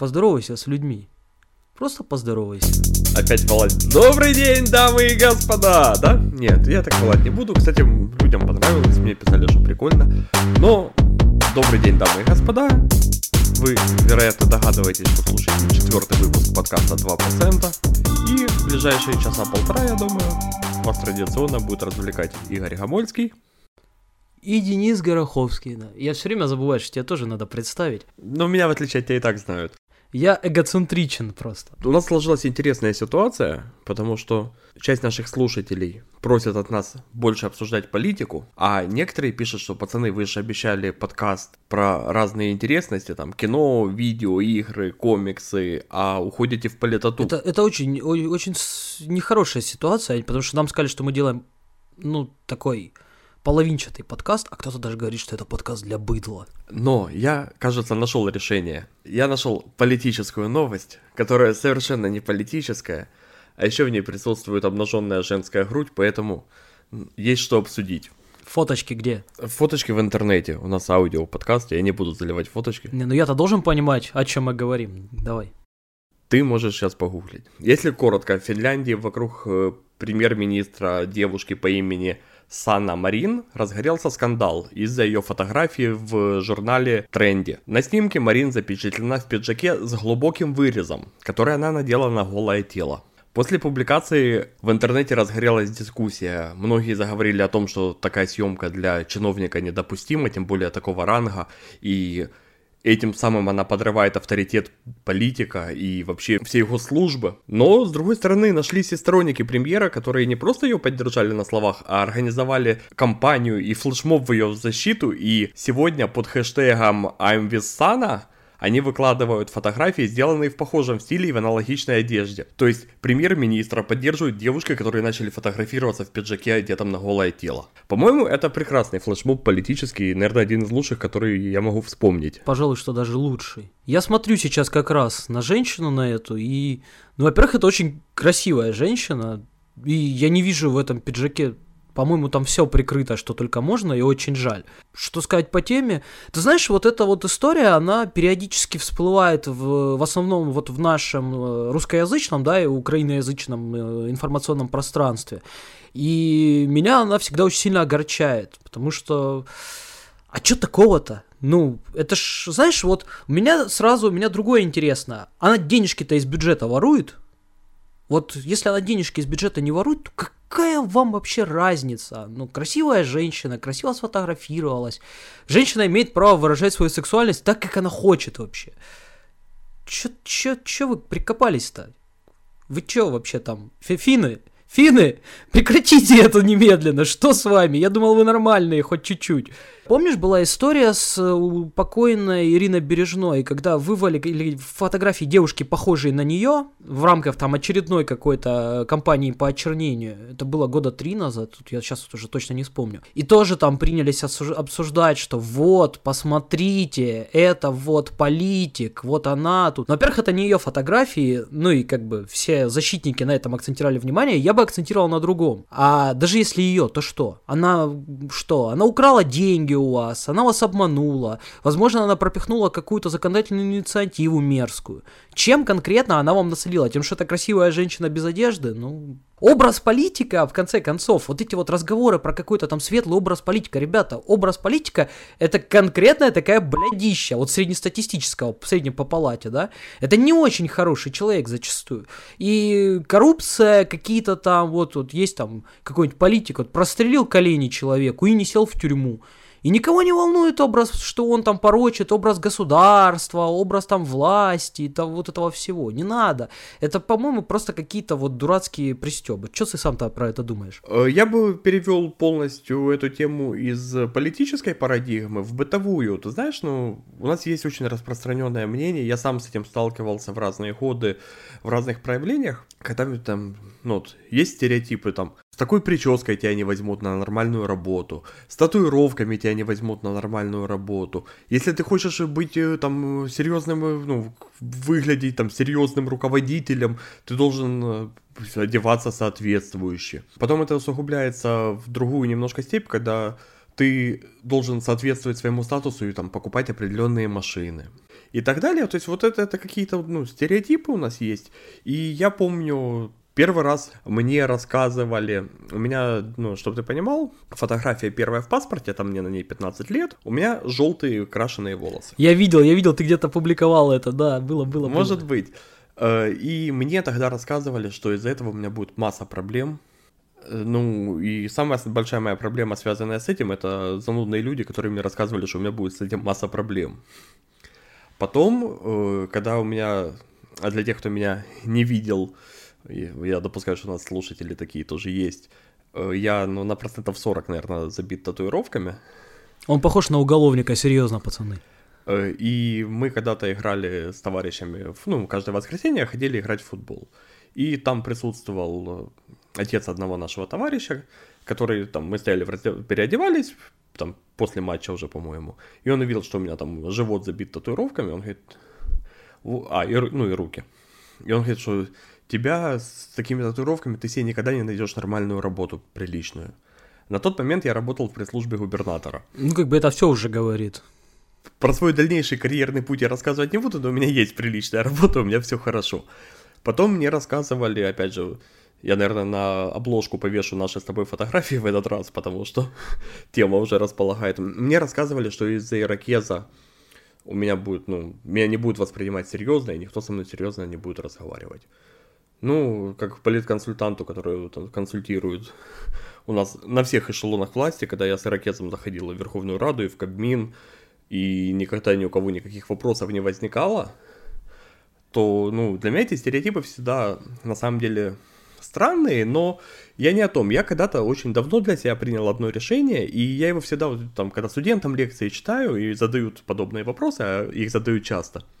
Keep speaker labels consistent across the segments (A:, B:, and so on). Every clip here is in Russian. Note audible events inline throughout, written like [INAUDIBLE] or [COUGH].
A: Поздоровайся с людьми. Просто поздоровайся.
B: Опять Володь. Добрый день, дамы и господа! Да? Нет, я так волать не буду. Кстати, людям понравилось, мне писали, что прикольно. Но добрый день, дамы и господа. Вы, вероятно, догадываетесь, что слушаете четвертый выпуск подкаста 2%. И в ближайшие часа полтора, я думаю, вас традиционно будет развлекать Игорь Гамольский.
A: И Денис Гороховский, да. Я все время забываю, что тебе тоже надо представить.
B: Но меня, в отличие от тебя, и так знают.
A: Я эгоцентричен просто.
B: У нас сложилась интересная ситуация, потому что часть наших слушателей просят от нас больше обсуждать политику, а некоторые пишут, что пацаны, вы же обещали подкаст про разные интересности, там кино, видео, игры, комиксы, а уходите в политоту.
A: Это, это очень, очень нехорошая ситуация, потому что нам сказали, что мы делаем, ну, такой половинчатый подкаст, а кто-то даже говорит, что это подкаст для быдла.
B: Но я, кажется, нашел решение. Я нашел политическую новость, которая совершенно не политическая, а еще в ней присутствует обнаженная женская грудь, поэтому есть что обсудить.
A: Фоточки где?
B: Фоточки в интернете. У нас аудио подкаст, я не буду заливать фоточки.
A: Не, ну я-то должен понимать, о чем мы говорим. Давай.
B: Ты можешь сейчас погуглить. Если коротко, в Финляндии вокруг э, премьер-министра девушки по имени Сана Марин разгорелся скандал из-за ее фотографии в журнале Тренди. На снимке Марин запечатлена в пиджаке с глубоким вырезом, который она надела на голое тело. После публикации в интернете разгорелась дискуссия. Многие заговорили о том, что такая съемка для чиновника недопустима, тем более такого ранга, и Этим самым она подрывает авторитет политика и вообще всей его службы. Но, с другой стороны, нашлись и сторонники премьера, которые не просто ее поддержали на словах, а организовали кампанию и флешмоб в ее защиту. И сегодня под хэштегом I'm with Sana они выкладывают фотографии, сделанные в похожем стиле и в аналогичной одежде. То есть премьер-министра поддерживают девушки, которые начали фотографироваться в пиджаке, одетом на голое тело. По-моему, это прекрасный флешмоб политический, наверное, один из лучших, который я могу вспомнить.
A: Пожалуй, что даже лучший. Я смотрю сейчас как раз на женщину на эту, и, ну, во-первых, это очень красивая женщина, и я не вижу в этом пиджаке по-моему, там все прикрыто, что только можно, и очень жаль. Что сказать по теме? Ты знаешь, вот эта вот история, она периодически всплывает в, в основном вот в нашем э, русскоязычном, да, и украиноязычном э, информационном пространстве. И меня она всегда очень сильно огорчает, потому что... А что такого-то? Ну, это ж, знаешь, вот у меня сразу, у меня другое интересно. Она денежки-то из бюджета ворует? Вот если она денежки из бюджета не ворует, то какая вам вообще разница? Ну, красивая женщина, красиво сфотографировалась. Женщина имеет право выражать свою сексуальность так, как она хочет вообще. Чё, чё, чё вы прикопались-то? Вы чё вообще там, фины? Фины, прекратите это немедленно, что с вами? Я думал, вы нормальные, хоть чуть-чуть. Помнишь, была история с э, покойной Ириной Бережной, когда вывалили фотографии девушки, похожие на нее, в рамках там очередной какой-то кампании по очернению. Это было года три назад, тут я сейчас уже точно не вспомню. И тоже там принялись обсуждать, что вот, посмотрите, это вот политик, вот она тут. Но, во-первых, это не ее фотографии, ну и как бы все защитники на этом акцентировали внимание, я бы акцентировал на другом. А даже если ее, то что? Она что? Она украла деньги у вас, она вас обманула, возможно, она пропихнула какую-то законодательную инициативу мерзкую. Чем конкретно она вам насолила? Тем, что это красивая женщина без одежды? Ну, образ политика, в конце концов, вот эти вот разговоры про какой-то там светлый образ политика, ребята, образ политика это конкретная такая блядища, вот среднестатистического, среднем по палате, да, это не очень хороший человек зачастую. И коррупция, какие-то там, вот, вот есть там какой-нибудь политик, вот прострелил колени человеку и не сел в тюрьму. И никого не волнует образ, что он там порочит, образ государства, образ там власти, там, вот этого всего. Не надо. Это, по-моему, просто какие-то вот дурацкие пристебы. Что ты сам-то про это думаешь?
B: Э, я бы перевел полностью эту тему из политической парадигмы в бытовую. Ты знаешь, ну, у нас есть очень распространенное мнение, я сам с этим сталкивался в разные годы, в разных проявлениях, когда там, ну, вот, есть стереотипы там, такой прической тебя не возьмут на нормальную работу, с татуировками тебя не возьмут на нормальную работу. Если ты хочешь быть э, там серьезным, э, ну, выглядеть там серьезным руководителем, ты должен э, одеваться соответствующе. Потом это усугубляется в другую немножко степь, когда ты должен соответствовать своему статусу и там покупать определенные машины и так далее. То есть вот это, это какие-то ну, стереотипы у нас есть. И я помню, Первый раз мне рассказывали, у меня, ну, чтобы ты понимал, фотография первая в паспорте, там мне на ней 15 лет, у меня желтые крашеные волосы.
A: Я видел, я видел, ты где-то публиковал это, да, было, было.
B: Может
A: было.
B: быть. Э, и мне тогда рассказывали, что из-за этого у меня будет масса проблем. Э, ну, и самая большая моя проблема, связанная с этим, это занудные люди, которые мне рассказывали, что у меня будет с этим масса проблем. Потом, э, когда у меня, а для тех, кто меня не видел, я допускаю, что у нас слушатели такие тоже есть. Э, я ну, на процентов 40, наверное, забит татуировками.
A: Он похож на уголовника, серьезно, пацаны.
B: Э, и мы когда-то играли с товарищами, ну, каждое воскресенье ходили играть в футбол. И там присутствовал э, отец одного нашего товарища, который там, мы стояли, раздел, переодевались, там, после матча уже, по-моему, и он увидел, что у меня там живот забит татуировками, он говорит, а, и, ну и руки. И он говорит, что тебя с такими татуировками ты себе никогда не найдешь нормальную работу, приличную. На тот момент я работал в пресс-службе губернатора.
A: Ну, как бы это все уже говорит.
B: Про свой дальнейший карьерный путь я рассказывать не буду, но у меня есть приличная [LAUGHS] работа, у меня все хорошо. Потом мне рассказывали, опять же, я, наверное, на обложку повешу наши с тобой фотографии в этот раз, потому что [LAUGHS] тема уже располагает. Мне рассказывали, что из-за ирокеза у меня будет, ну, меня не будут воспринимать серьезно, и никто со мной серьезно не будет разговаривать. Ну, как политконсультанту, который там, консультирует [LAUGHS] у нас на всех эшелонах власти, когда я с ирокезом заходил в Верховную Раду и в Кабмин, и никогда ни у кого никаких вопросов не возникало, то, ну, для меня эти стереотипы всегда, на самом деле, странные, но я не о том. Я когда-то очень давно для себя принял одно решение, и я его всегда, вот, там, когда студентам лекции читаю и задают подобные вопросы, а их задают часто –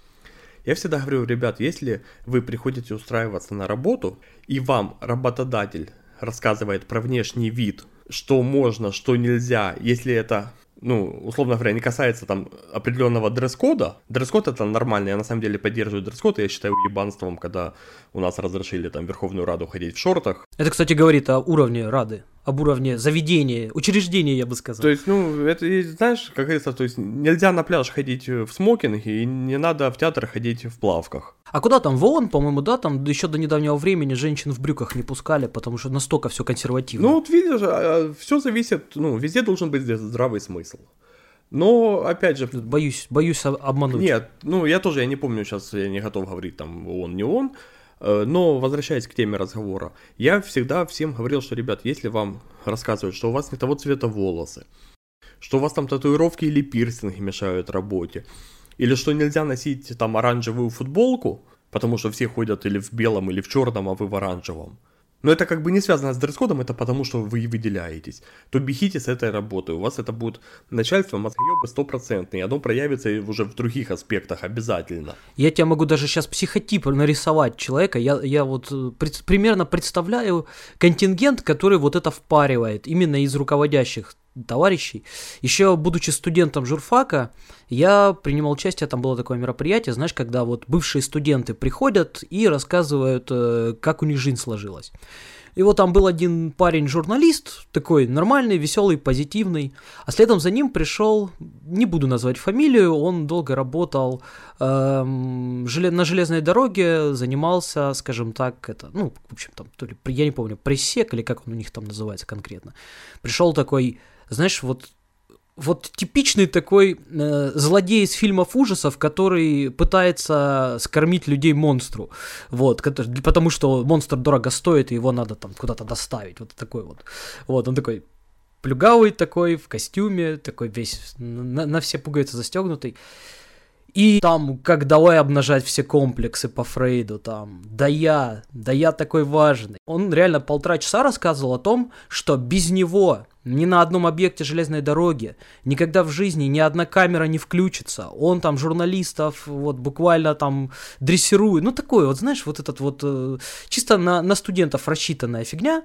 B: я всегда говорю, ребят, если вы приходите устраиваться на работу, и вам работодатель рассказывает про внешний вид, что можно, что нельзя, если это ну, условно говоря, не касается там определенного дресс-кода. Дресс-код это нормально, я на самом деле поддерживаю дресс-код, я считаю ебанством, когда у нас разрешили там Верховную Раду ходить в шортах.
A: Это, кстати, говорит о уровне Рады, об уровне заведения, учреждения, я бы сказал.
B: То есть, ну, это, знаешь, как говорится, то есть нельзя на пляж ходить в смокинге, и не надо в театр ходить в плавках.
A: А куда там? В ООН, по-моему, да, там еще до недавнего времени женщин в брюках не пускали, потому что настолько все консервативно.
B: Ну, вот видишь, а, все зависит, ну, везде должен быть здравый смысл. Но, опять же...
A: Боюсь, боюсь обмануть.
B: Нет, ну, я тоже, я не помню сейчас, я не готов говорить там он, не он. Э, но, возвращаясь к теме разговора, я всегда всем говорил, что, ребят, если вам рассказывают, что у вас не того цвета волосы, что у вас там татуировки или пирсинги мешают работе, или что нельзя носить там оранжевую футболку, потому что все ходят или в белом, или в черном, а вы в оранжевом. Но это как бы не связано с дресс-кодом, это потому что вы выделяетесь. То бегите с этой работы, у вас это будет начальство мозгоебы стопроцентные, оно проявится уже в других аспектах обязательно.
A: Я тебе могу даже сейчас психотип нарисовать человека, я, я вот э, пред, примерно представляю контингент, который вот это впаривает, именно из руководящих товарищей. Еще будучи студентом журфака, я принимал участие, там было такое мероприятие, знаешь, когда вот бывшие студенты приходят и рассказывают, э, как у них жизнь сложилась. И вот там был один парень-журналист, такой нормальный, веселый, позитивный. А следом за ним пришел, не буду назвать фамилию, он долго работал эм, на железной дороге, занимался, скажем так, это, ну, в общем, там, то ли, я не помню, пресек или как он у них там называется конкретно. Пришел такой знаешь, вот вот типичный такой э, злодей из фильмов ужасов, который пытается скормить людей монстру, вот, который, потому что монстр дорого стоит и его надо там куда-то доставить, вот такой вот, вот, он такой плюгавый такой в костюме, такой весь на, на все пуговицы застегнутый. И там, как давай обнажать все комплексы по Фрейду, там, да я, да я такой важный. Он реально полтора часа рассказывал о том, что без него ни на одном объекте железной дороги никогда в жизни ни одна камера не включится. Он там журналистов вот буквально там дрессирует. Ну, такой вот, знаешь, вот этот вот э, чисто на, на студентов рассчитанная фигня.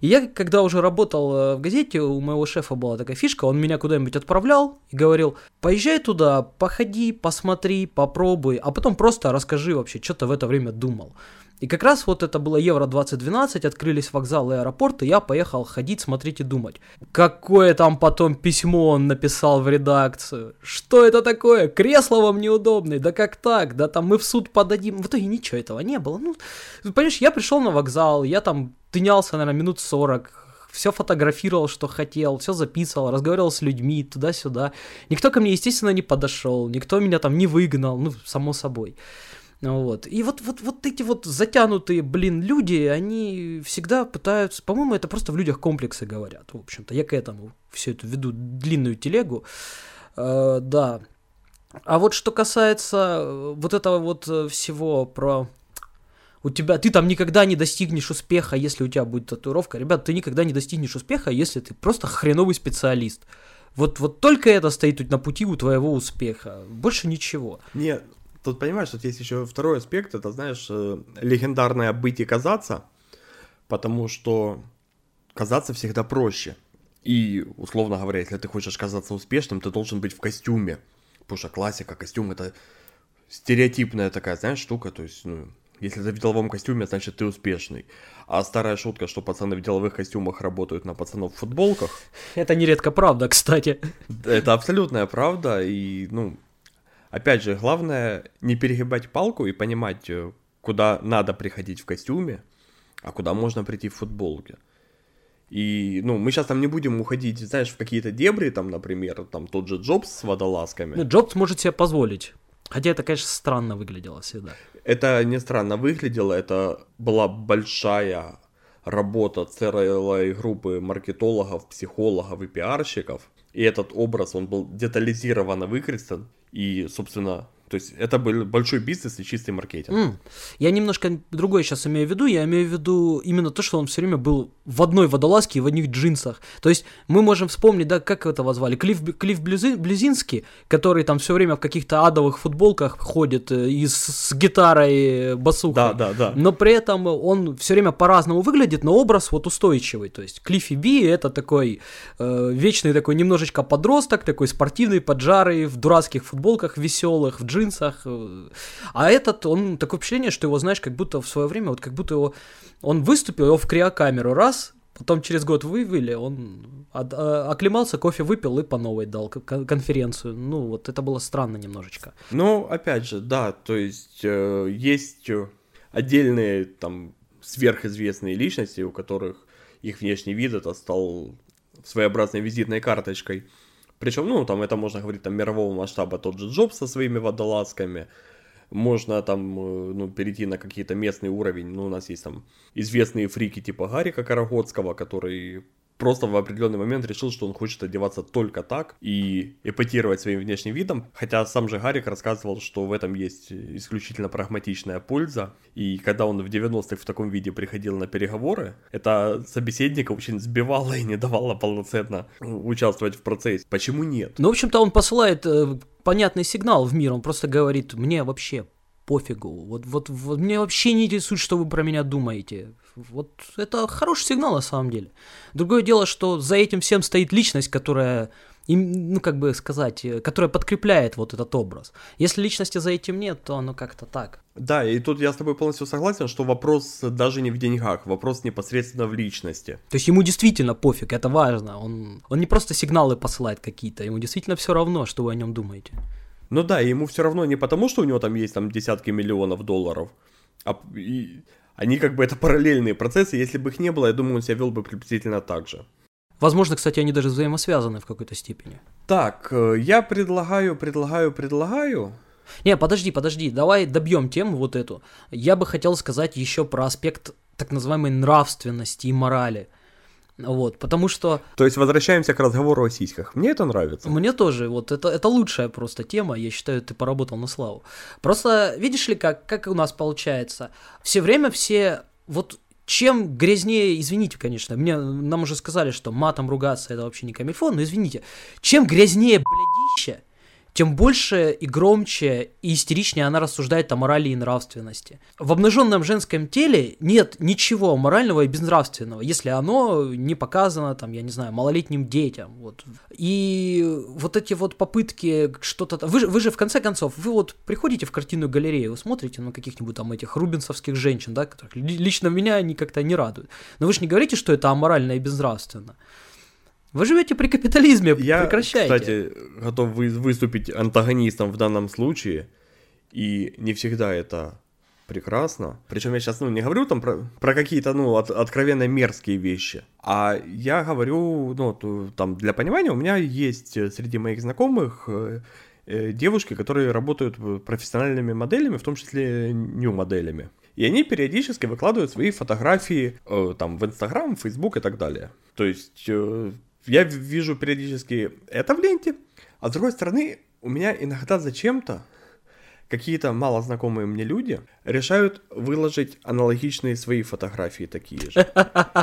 A: И я, когда уже работал э, в газете, у моего шефа была такая фишка, он меня куда-нибудь отправлял и говорил, поезжай туда, походи, посмотри, попробуй, а потом просто расскажи вообще, что ты в это время думал. И как раз вот это было Евро 2012, открылись вокзалы и аэропорты, я поехал ходить, смотреть и думать. Какое там потом письмо он написал в редакцию? Что это такое? Кресло вам неудобное? Да как так? Да там мы в суд подадим. В итоге ничего этого не было. Ну, понимаешь, я пришел на вокзал, я там тынялся, наверное, минут 40, все фотографировал, что хотел, все записывал, разговаривал с людьми туда-сюда. Никто ко мне, естественно, не подошел, никто меня там не выгнал, ну, само собой. Вот. И вот, вот, вот эти вот затянутые, блин, люди, они всегда пытаются, по-моему, это просто в людях комплексы говорят, в общем-то. Я к этому все это веду длинную телегу. Э, да. А вот что касается э, вот этого вот э, всего про у тебя, ты там никогда не достигнешь успеха, если у тебя будет татуировка. Ребят, ты никогда не достигнешь успеха, если ты просто хреновый специалист. Вот, вот только это стоит на пути у твоего успеха. Больше ничего.
B: Нет, Тут понимаешь, тут есть еще второй аспект, это, знаешь, э, легендарное быть и казаться, потому что казаться всегда проще. И, условно говоря, если ты хочешь казаться успешным, ты должен быть в костюме. Потому что классика, костюм это стереотипная такая, знаешь, штука. То есть, ну, если ты в деловом костюме, значит ты успешный. А старая шутка, что пацаны в деловых костюмах работают на пацанов в футболках.
A: Это нередко правда, кстати.
B: Это абсолютная правда. И, ну, опять же, главное не перегибать палку и понимать, э, куда надо приходить в костюме, а куда можно прийти в футболке. И, ну, мы сейчас там не будем уходить, знаешь, в какие-то дебри, там, например, там тот же Джобс с водолазками.
A: Ну, Джобс может себе позволить. Хотя это, конечно, странно выглядело всегда.
B: Это не странно выглядело, это была большая работа целой группы маркетологов, психологов и пиарщиков. И этот образ, он был детализированно выкрестен. И, собственно, то есть это был большой бизнес и чистый маркетинг. Mm.
A: Я немножко другое сейчас имею в виду. Я имею в виду именно то, что он все время был в одной водолазке и в одних джинсах. То есть мы можем вспомнить, да, как этого звали? Клифф, Клифф Блюзинский, который там все время в каких-то адовых футболках ходит э, и с, с гитарой басухой.
B: Да, да, да.
A: Но при этом он все время по-разному выглядит, но образ вот устойчивый. То есть Клиффи Би это такой э, вечный такой немножечко подросток, такой спортивный, поджарый, в дурацких футболках веселых, в джинсах джинсах. Э, а этот, он такое впечатление, что его, знаешь, как будто в свое время, вот как будто его, он выступил, его в криокамеру раз, потом через год вывели, он а, оклемался, кофе выпил и по новой дал конференцию. Ну, вот это было странно немножечко.
B: Ну, опять же, да, то есть э, есть отдельные там сверхизвестные личности, у которых их внешний вид это стал своеобразной визитной карточкой. Причем, ну, там это можно говорить там мирового масштаба, тот же Джобс со своими водолазками, можно там, э, ну, перейти на какие-то местный уровень, ну, у нас есть там известные фрики типа Гарика Карагодского, который просто в определенный момент решил, что он хочет одеваться только так и эпатировать своим внешним видом. Хотя сам же Гарик рассказывал, что в этом есть исключительно прагматичная польза. И когда он в 90-х в таком виде приходил на переговоры, это собеседника очень сбивало и не давало полноценно участвовать в процессе. Почему нет?
A: Ну, в общем-то, он посылает э, понятный сигнал в мир. Он просто говорит, мне вообще пофигу. Вот, вот, вот мне вообще не интересует, что вы про меня думаете. Вот это хороший сигнал на самом деле. Другое дело, что за этим всем стоит личность, которая, ну как бы сказать, э, которая подкрепляет вот этот образ. Если личности за этим нет, то оно как-то так.
B: Да, и тут я с тобой полностью согласен, что вопрос даже не в деньгах, вопрос непосредственно в личности.
A: То есть ему действительно пофиг, это важно. Он, он не просто сигналы посылает какие-то, ему действительно все равно, что вы о нем думаете.
B: Ну да, ему все равно не потому, что у него там есть там десятки миллионов долларов, а и они как бы это параллельные процессы, если бы их не было, я думаю, он себя вел бы приблизительно так же.
A: Возможно, кстати, они даже взаимосвязаны в какой-то степени.
B: Так, э, я предлагаю, предлагаю, предлагаю.
A: Не, подожди, подожди, давай добьем тему вот эту. Я бы хотел сказать еще про аспект так называемой нравственности и морали. Вот, потому что...
B: То есть возвращаемся к разговору о сиськах. Мне это нравится.
A: Мне тоже. Вот это, это лучшая просто тема. Я считаю, ты поработал на славу. Просто видишь ли, как, как у нас получается? Все время все... Вот чем грязнее, извините, конечно, мне, нам уже сказали, что матом ругаться это вообще не камильфон, но извините, чем грязнее блядище, тем больше и громче и истеричнее она рассуждает о морали и нравственности. В обнаженном женском теле нет ничего морального и безнравственного, если оно не показано, там, я не знаю, малолетним детям. Вот. И вот эти вот попытки что-то... Вы, вы же, в конце концов, вы вот приходите в картинную галерею, вы смотрите на каких-нибудь там этих рубинсовских женщин, да, которых лично меня они как-то не радуют. Но вы же не говорите, что это аморально и безнравственно. Вы живете при капитализме,
B: Я,
A: прекращайте.
B: кстати, готов вы, выступить антагонистом в данном случае, и не всегда это прекрасно. Причем я сейчас ну, не говорю там про, про какие-то ну, от, откровенно мерзкие вещи, а я говорю, ну, то, там для понимания, у меня есть среди моих знакомых э, э, девушки, которые работают профессиональными моделями, в том числе нью-моделями. И они периодически выкладывают свои фотографии э, там в Инстаграм, Фейсбук и так далее. То есть э, я вижу периодически это в ленте, а с другой стороны, у меня иногда зачем-то какие-то малознакомые мне люди решают выложить аналогичные свои фотографии такие же.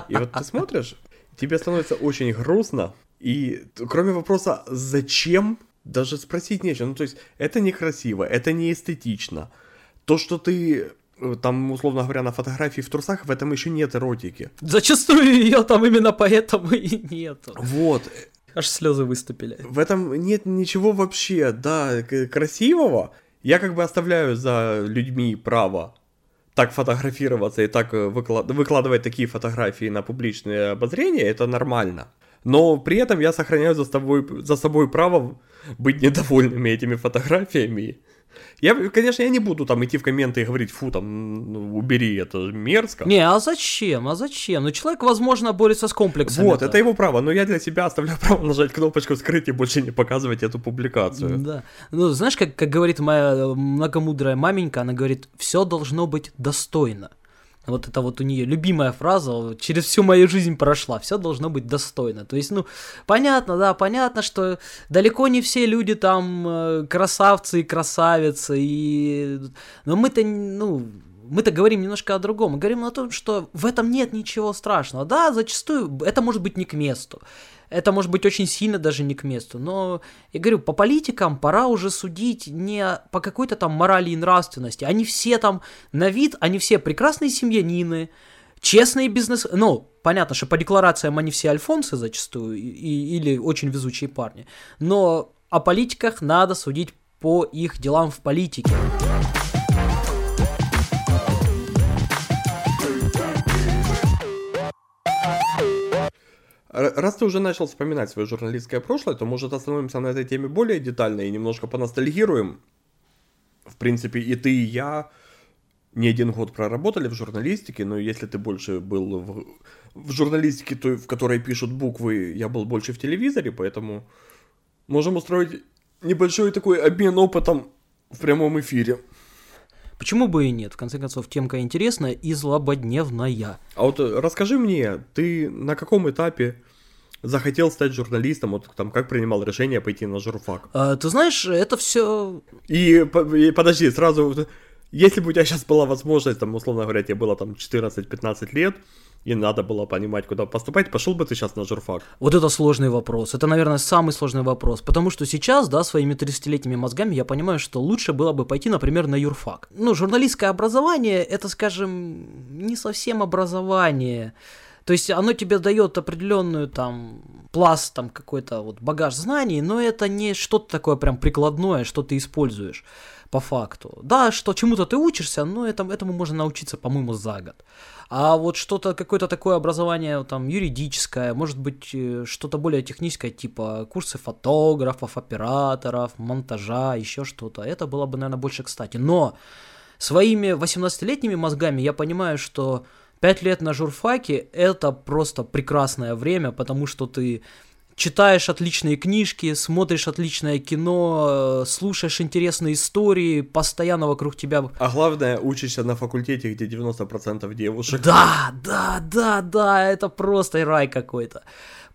B: И вот ты смотришь, тебе становится очень грустно, и кроме вопроса «зачем?», даже спросить нечего. Ну, то есть, это некрасиво, это не эстетично. То, что ты там, условно говоря, на фотографии в трусах в этом еще нет эротики.
A: Зачастую [LAUGHS] ее там именно поэтому и нет.
B: Вот.
A: Аж слезы выступили.
B: В этом нет ничего вообще, да, красивого. Я как бы оставляю за людьми право так фотографироваться и так э, выклад... выкладывать такие фотографии на публичное обозрение, это нормально. Но при этом я сохраняю за собой, за собой право быть недовольными этими фотографиями я, конечно, я не буду там идти в комменты и говорить, фу, там, ну, убери, это мерзко.
A: Не, а зачем, а зачем? Ну, человек, возможно, борется с комплексом.
B: Вот, это его право, но я для себя оставляю [LAUGHS] право нажать кнопочку «Скрыть» и больше не показывать эту публикацию.
A: Да, ну, знаешь, как, как говорит моя многомудрая маменька, она говорит, все должно быть достойно. Вот это вот у нее любимая фраза, через всю мою жизнь прошла, все должно быть достойно. То есть, ну, понятно, да, понятно, что далеко не все люди там э, красавцы и красавицы, и... но мы-то, ну, мы-то говорим немножко о другом. Мы говорим о том, что в этом нет ничего страшного. Да, зачастую это может быть не к месту это может быть очень сильно даже не к месту. Но, я говорю, по политикам пора уже судить не по какой-то там морали и нравственности. Они все там на вид, они все прекрасные семьянины, честные бизнес... Ну, понятно, что по декларациям они все альфонсы зачастую, и, или очень везучие парни. Но о политиках надо судить по их делам в политике.
B: Раз ты уже начал вспоминать свое журналистское прошлое, то, может, остановимся на этой теме более детально и немножко поностальгируем. В принципе, и ты, и я не один год проработали в журналистике, но если ты больше был в, в журналистике, то, в которой пишут буквы, я был больше в телевизоре, поэтому можем устроить небольшой такой обмен опытом в прямом эфире.
A: Почему бы и нет? В конце концов, темка интересная и злободневная.
B: А вот э, расскажи мне, ты на каком этапе захотел стать журналистом, вот там как принимал решение пойти на журфак?
A: А, ты знаешь, это все.
B: И, и подожди, сразу, если бы у тебя сейчас была возможность, там, условно говоря, тебе было там 14-15 лет, и надо было понимать, куда поступать, пошел бы ты сейчас на журфак?
A: Вот это сложный вопрос. Это, наверное, самый сложный вопрос. Потому что сейчас, да, своими 30-летними мозгами я понимаю, что лучше было бы пойти, например, на юрфак. Ну, журналистское образование, это, скажем, не совсем образование. То есть оно тебе дает определенную там пласт, там какой-то вот багаж знаний, но это не что-то такое прям прикладное, что ты используешь по факту. Да, что чему-то ты учишься, но это, этому можно научиться, по-моему, за год. А вот что-то, какое-то такое образование там юридическое, может быть, э, что-то более техническое, типа курсы фотографов, операторов, монтажа, еще что-то, это было бы, наверное, больше кстати. Но своими 18-летними мозгами я понимаю, что 5 лет на журфаке это просто прекрасное время, потому что ты читаешь отличные книжки, смотришь отличное кино, э, слушаешь интересные истории, постоянно вокруг тебя...
B: А главное, учишься на факультете, где 90% девушек.
A: Да, да, да, да, это просто рай какой-то.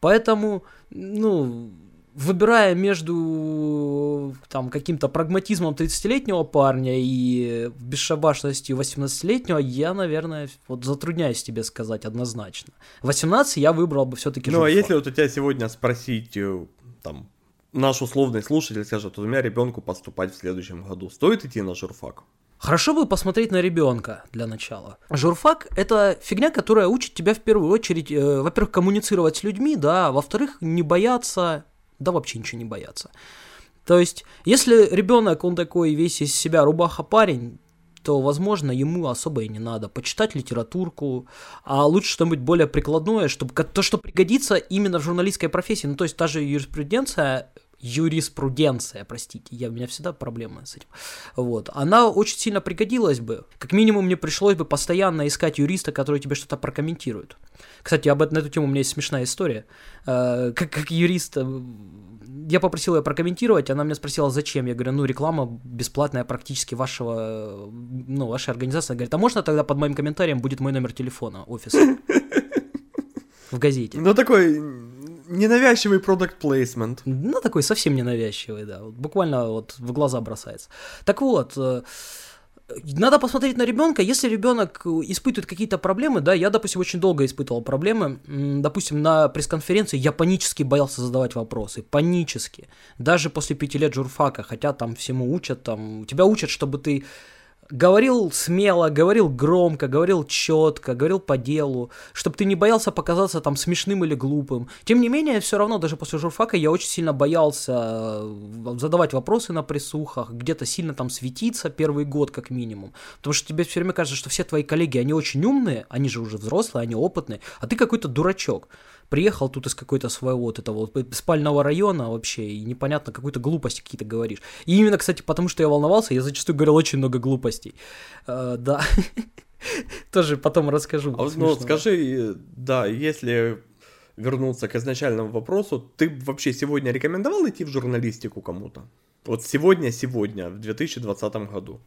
A: Поэтому, ну, выбирая между там каким-то прагматизмом 30-летнего парня и бесшабашностью 18-летнего, я, наверное, вот затрудняюсь тебе сказать однозначно. 18 я выбрал бы все-таки
B: Ну, а если вот у тебя сегодня спросить, э, там, наш условный слушатель скажет, у меня ребенку поступать в следующем году. Стоит идти на журфак?
A: Хорошо бы посмотреть на ребенка для начала. Журфак – это фигня, которая учит тебя в первую очередь, э, во-первых, коммуницировать с людьми, да, а во-вторых, не бояться, да вообще ничего не бояться. То есть, если ребенок, он такой весь из себя рубаха парень, то, возможно, ему особо и не надо. Почитать литературку, а лучше что-нибудь более прикладное, чтобы то, что пригодится именно в журналистской профессии. Ну, то есть та же юриспруденция, юриспруденция, простите, я, у меня всегда проблемы с этим, вот, она очень сильно пригодилась бы. Как минимум мне пришлось бы постоянно искать юриста, который тебе что-то прокомментирует. Кстати, об этом, на эту тему у меня есть смешная история. Э, как, как юрист, э, я попросил ее прокомментировать, она меня спросила, зачем. Я говорю, ну, реклама бесплатная практически вашего, ну, вашей организации. Она говорит, а можно тогда под моим комментарием будет мой номер телефона офиса? [LAUGHS] В газете.
B: Ну, такой ненавязчивый продукт плейсмент.
A: Ну, такой совсем ненавязчивый, да. Вот, буквально вот в глаза бросается. Так вот, э, надо посмотреть на ребенка. Если ребенок испытывает какие-то проблемы, да, я, допустим, очень долго испытывал проблемы. Допустим, на пресс-конференции я панически боялся задавать вопросы. Панически. Даже после пяти лет журфака, хотя там всему учат, там, тебя учат, чтобы ты говорил смело, говорил громко, говорил четко, говорил по делу, чтобы ты не боялся показаться там смешным или глупым. Тем не менее, все равно даже после журфака я очень сильно боялся э, задавать вопросы на присухах, где-то сильно там светиться первый год как минимум. Потому что тебе все время кажется, что все твои коллеги, они очень умные, они же уже взрослые, они опытные, а ты какой-то дурачок приехал тут из какой-то своего вот этого вот спального района вообще, и непонятно, какую-то глупости какие-то говоришь. И именно, кстати, потому что я волновался, я зачастую говорил очень много глупостей. Uh, да. [LAUGHS] Тоже потом расскажу.
B: А, ну, скажи, да, если вернуться к изначальному вопросу, ты вообще сегодня рекомендовал идти в журналистику кому-то? Вот сегодня, сегодня, в 2020 году.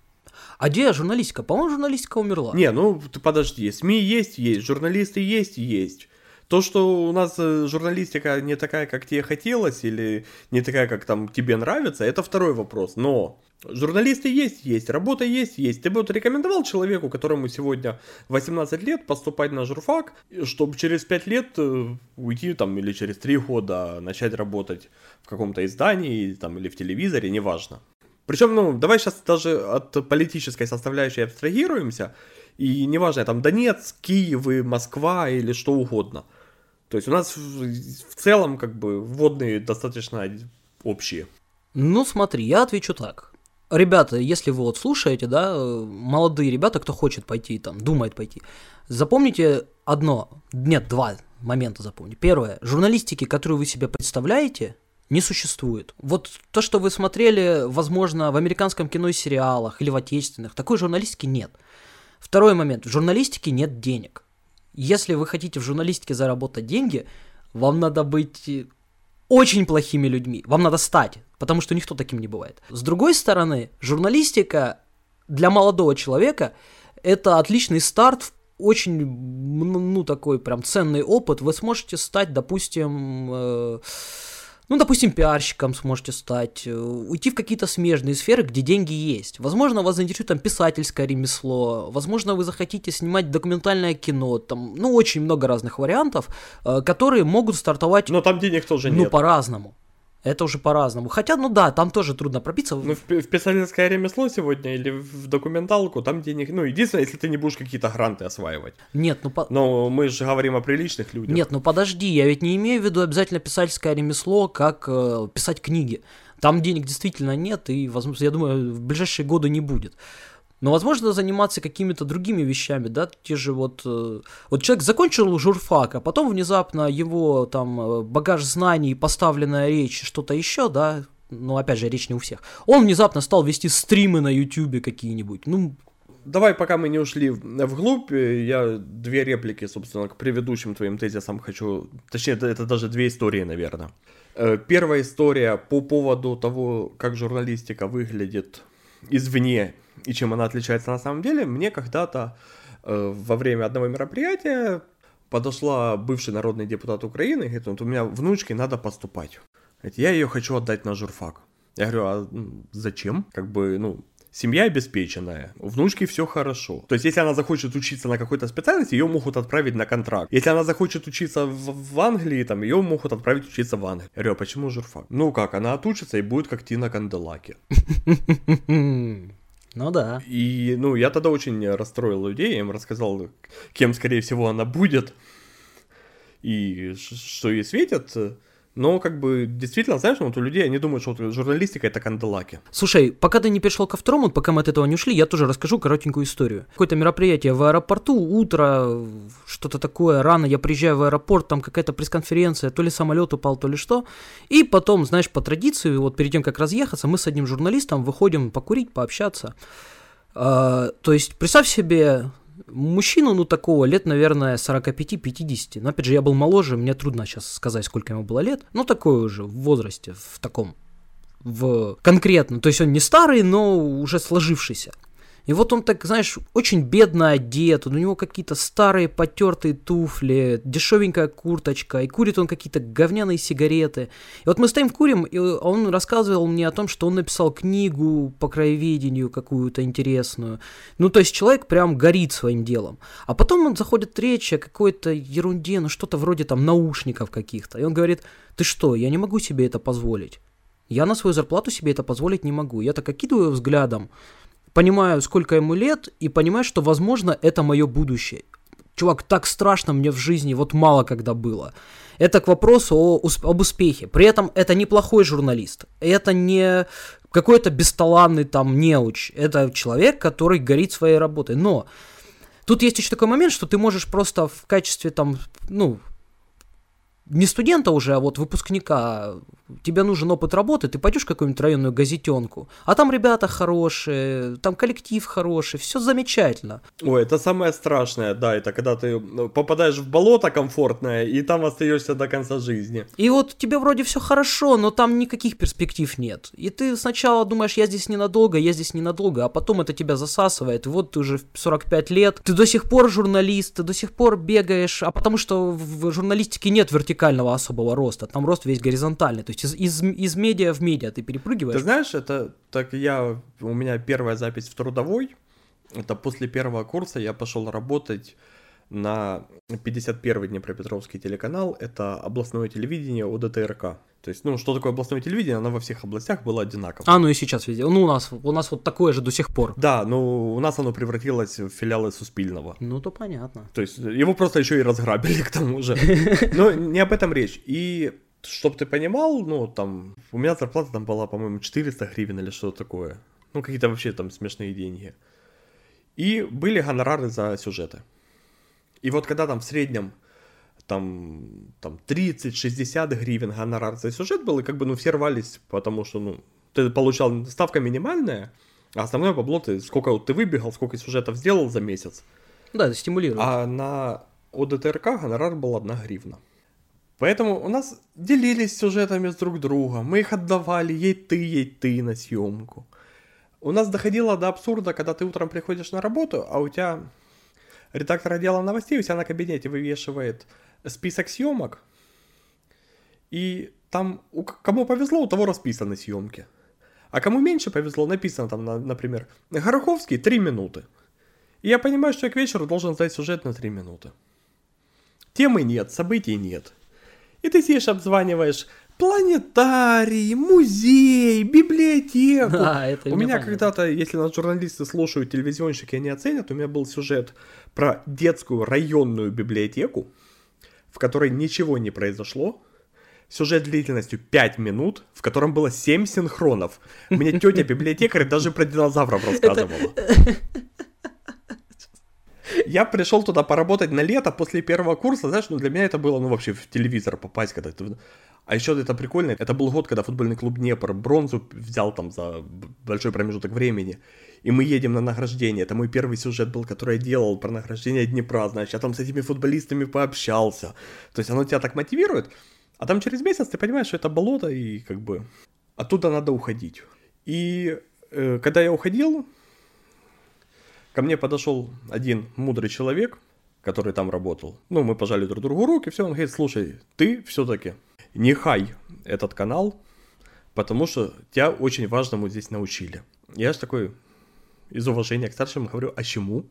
A: А где журналистика? По-моему, журналистика умерла.
B: Не, ну ты подожди, СМИ есть, есть, журналисты есть, есть. То, что у нас э, журналистика не такая, как тебе хотелось, или не такая, как там тебе нравится, это второй вопрос. Но журналисты есть, есть, работа есть, есть. Ты бы вот рекомендовал человеку, которому сегодня 18 лет, поступать на журфак, чтобы через 5 лет э, уйти там или через 3 года начать работать в каком-то издании там, или в телевизоре, неважно. Причем, ну, давай сейчас даже от политической составляющей абстрагируемся, и неважно, там Донецк, Киев, Москва или что угодно – то есть у нас в целом как бы вводные достаточно общие.
A: Ну смотри, я отвечу так. Ребята, если вы вот слушаете, да, молодые ребята, кто хочет пойти, там, думает пойти, запомните одно, нет, два момента запомните. Первое, журналистики, которую вы себе представляете, не существует. Вот то, что вы смотрели, возможно, в американском кино и сериалах или в отечественных, такой журналистики нет. Второй момент, в журналистике нет денег. Если вы хотите в журналистике заработать деньги, вам надо быть очень плохими людьми. Вам надо стать, потому что никто таким не бывает. С другой стороны, журналистика для молодого человека это отличный старт, очень, ну, такой прям ценный опыт. Вы сможете стать, допустим, э, ну, допустим, пиарщиком сможете стать, э, уйти в какие-то смежные сферы, где деньги есть. Возможно, вас заинтересует там писательское ремесло, возможно, вы захотите снимать документальное кино, там, ну, очень много разных вариантов, э, которые могут стартовать...
B: Но там денег тоже
A: ну,
B: нет.
A: Ну, по-разному. Это уже по-разному. Хотя, ну да, там тоже трудно пробиться.
B: Ну, в, в писательское ремесло сегодня или в документалку, там денег... Ну, единственное, если ты не будешь какие-то гранты осваивать.
A: Нет, ну...
B: По... Но мы же говорим о приличных людях.
A: Нет, ну подожди, я ведь не имею в виду обязательно писательское ремесло, как э, писать книги. Там денег действительно нет, и, возможно, я думаю, в ближайшие годы не будет. Но, возможно, заниматься какими-то другими вещами, да, те же вот... Э, вот человек закончил журфак, а потом внезапно его там э, багаж знаний, поставленная речь, что-то еще, да, ну, опять же, речь не у всех. Он внезапно стал вести стримы на ютубе какие-нибудь, ну...
B: Давай, пока мы не ушли вглубь, э, я две реплики, собственно, к предыдущим твоим тезисам хочу... Точнее, это, это даже две истории, наверное. Первая история по поводу того, как журналистика выглядит извне и чем она отличается на самом деле, мне когда-то э, во время одного мероприятия подошла бывший народный депутат Украины и говорит, вот у меня внучке надо поступать. Говорит, я ее хочу отдать на журфак. Я говорю, а зачем? Как бы, ну, семья обеспеченная, у внучки все хорошо. То есть, если она захочет учиться на какой-то специальности, ее могут отправить на контракт. Если она захочет учиться в, в Англии, там, ее могут отправить учиться в Англию. Я говорю, а почему журфак? Ну как, она отучится и будет как Тина Канделаки. [LAUGHS]
A: Ну да.
B: И, ну, я тогда очень расстроил людей, я им рассказал, кем, скорее всего, она будет, и что ей светит. Но, как бы, действительно, знаешь, вот у людей, они думают, что вот журналистика — это канделаки.
A: Слушай, пока ты не перешел ко второму, пока мы от этого не ушли, я тоже расскажу коротенькую историю. Какое-то мероприятие в аэропорту, утро, что-то такое, рано я приезжаю в аэропорт, там какая-то пресс-конференция, то ли самолет упал, то ли что. И потом, знаешь, по традиции, вот перед тем, как разъехаться, мы с одним журналистом выходим покурить, пообщаться. А, то есть, представь себе, мужчину, ну, такого, лет, наверное, 45-50. Но, опять же, я был моложе, мне трудно сейчас сказать, сколько ему было лет. Ну, такой уже, в возрасте, в таком, в конкретно. То есть он не старый, но уже сложившийся. И вот он так, знаешь, очень бедно одет, у него какие-то старые потертые туфли, дешевенькая курточка, и курит он какие-то говняные сигареты. И вот мы стоим курим, и он рассказывал мне о том, что он написал книгу по краеведению какую-то интересную. Ну, то есть человек прям горит своим делом. А потом он заходит речь о какой-то ерунде, ну что-то вроде там наушников каких-то. И он говорит, ты что, я не могу себе это позволить. Я на свою зарплату себе это позволить не могу. Я так окидываю взглядом понимаю, сколько ему лет, и понимаю, что, возможно, это мое будущее. Чувак, так страшно мне в жизни, вот мало когда было. Это к вопросу о, об успехе. При этом это неплохой журналист. Это не какой-то бесталанный там неуч. Это человек, который горит своей работой. Но тут есть еще такой момент, что ты можешь просто в качестве там, ну, не студента уже, а вот выпускника, тебе нужен опыт работы, ты пойдешь в какую-нибудь районную газетенку, а там ребята хорошие, там коллектив хороший, все замечательно.
B: Ой, это самое страшное, да, это когда ты ну, попадаешь в болото комфортное, и там остаешься до конца жизни.
A: И вот тебе вроде все хорошо, но там никаких перспектив нет. И ты сначала думаешь, я здесь ненадолго, я здесь ненадолго, а потом это тебя засасывает, и вот ты уже в 45 лет, ты до сих пор журналист, ты до сих пор бегаешь, а потому что в журналистике нет вертикальности вертикального особого роста, там рост весь горизонтальный, то есть из, из, из медиа в медиа ты перепрыгиваешь.
B: Ты знаешь, это так я, у меня первая запись в трудовой, это после первого курса я пошел работать на 51-й Днепропетровский телеканал, это областное телевидение ОДТРК. То есть, ну, что такое областное телевидение, оно во всех областях было одинаково.
A: А, ну и сейчас везде. Ну, у нас, у нас вот такое же до сих пор.
B: Да, но у нас оно превратилось в филиалы Суспильного.
A: Ну, то понятно.
B: То есть, его просто еще и разграбили к тому же. [LAUGHS] Но не об этом речь. И чтобы ты понимал, ну, там, у меня зарплата там была, по-моему, 400 гривен или что-то такое. Ну, какие-то вообще там смешные деньги. И были гонорары за сюжеты. И вот когда там в среднем там, там 30-60 гривен гонорар за сюжет был, и как бы, ну, все рвались, потому что, ну, ты получал ставка минимальная, а основное бабло ты, сколько вот ты выбегал, сколько сюжетов сделал за месяц.
A: Да, это стимулирует.
B: А на ОДТРК гонорар был 1 гривна. Поэтому у нас делились сюжетами с друг другом, мы их отдавали, ей ты, ей ты на съемку. У нас доходило до абсурда, когда ты утром приходишь на работу, а у тебя редактор отдела новостей у себя на кабинете вывешивает список съемок, и там у, кому повезло, у того расписаны съемки. А кому меньше повезло, написано там, на, например, Гороховский 3 минуты. И я понимаю, что я к вечеру должен сдать сюжет на 3 минуты. Темы нет, событий нет. И ты сидишь, обзваниваешь планетарий, музей, библиотеку.
A: Да, [LAUGHS] это
B: у меня когда-то, если нас журналисты слушают, телевизионщики они оценят, у меня был сюжет про детскую районную библиотеку, в которой ничего не произошло. Сюжет длительностью 5 минут, в котором было 7 синхронов. Мне тетя библиотекарь даже про динозавров рассказывала. Я пришел туда поработать на лето после первого курса, знаешь, ну для меня это было, ну вообще в телевизор попасть, когда ты... А еще это прикольно, это был год, когда футбольный клуб Днепр бронзу взял там за большой промежуток времени и мы едем на награждение. Это мой первый сюжет был, который я делал про награждение Днепра, значит, я там с этими футболистами пообщался. То есть оно тебя так мотивирует, а там через месяц ты понимаешь, что это болото, и как бы оттуда надо уходить. И э, когда я уходил, ко мне подошел один мудрый человек, который там работал. Ну, мы пожали друг другу руки, все, он говорит, слушай, ты все-таки не хай этот канал, потому что тебя очень важному здесь научили. Я же такой, из уважения к старшим говорю, а чему?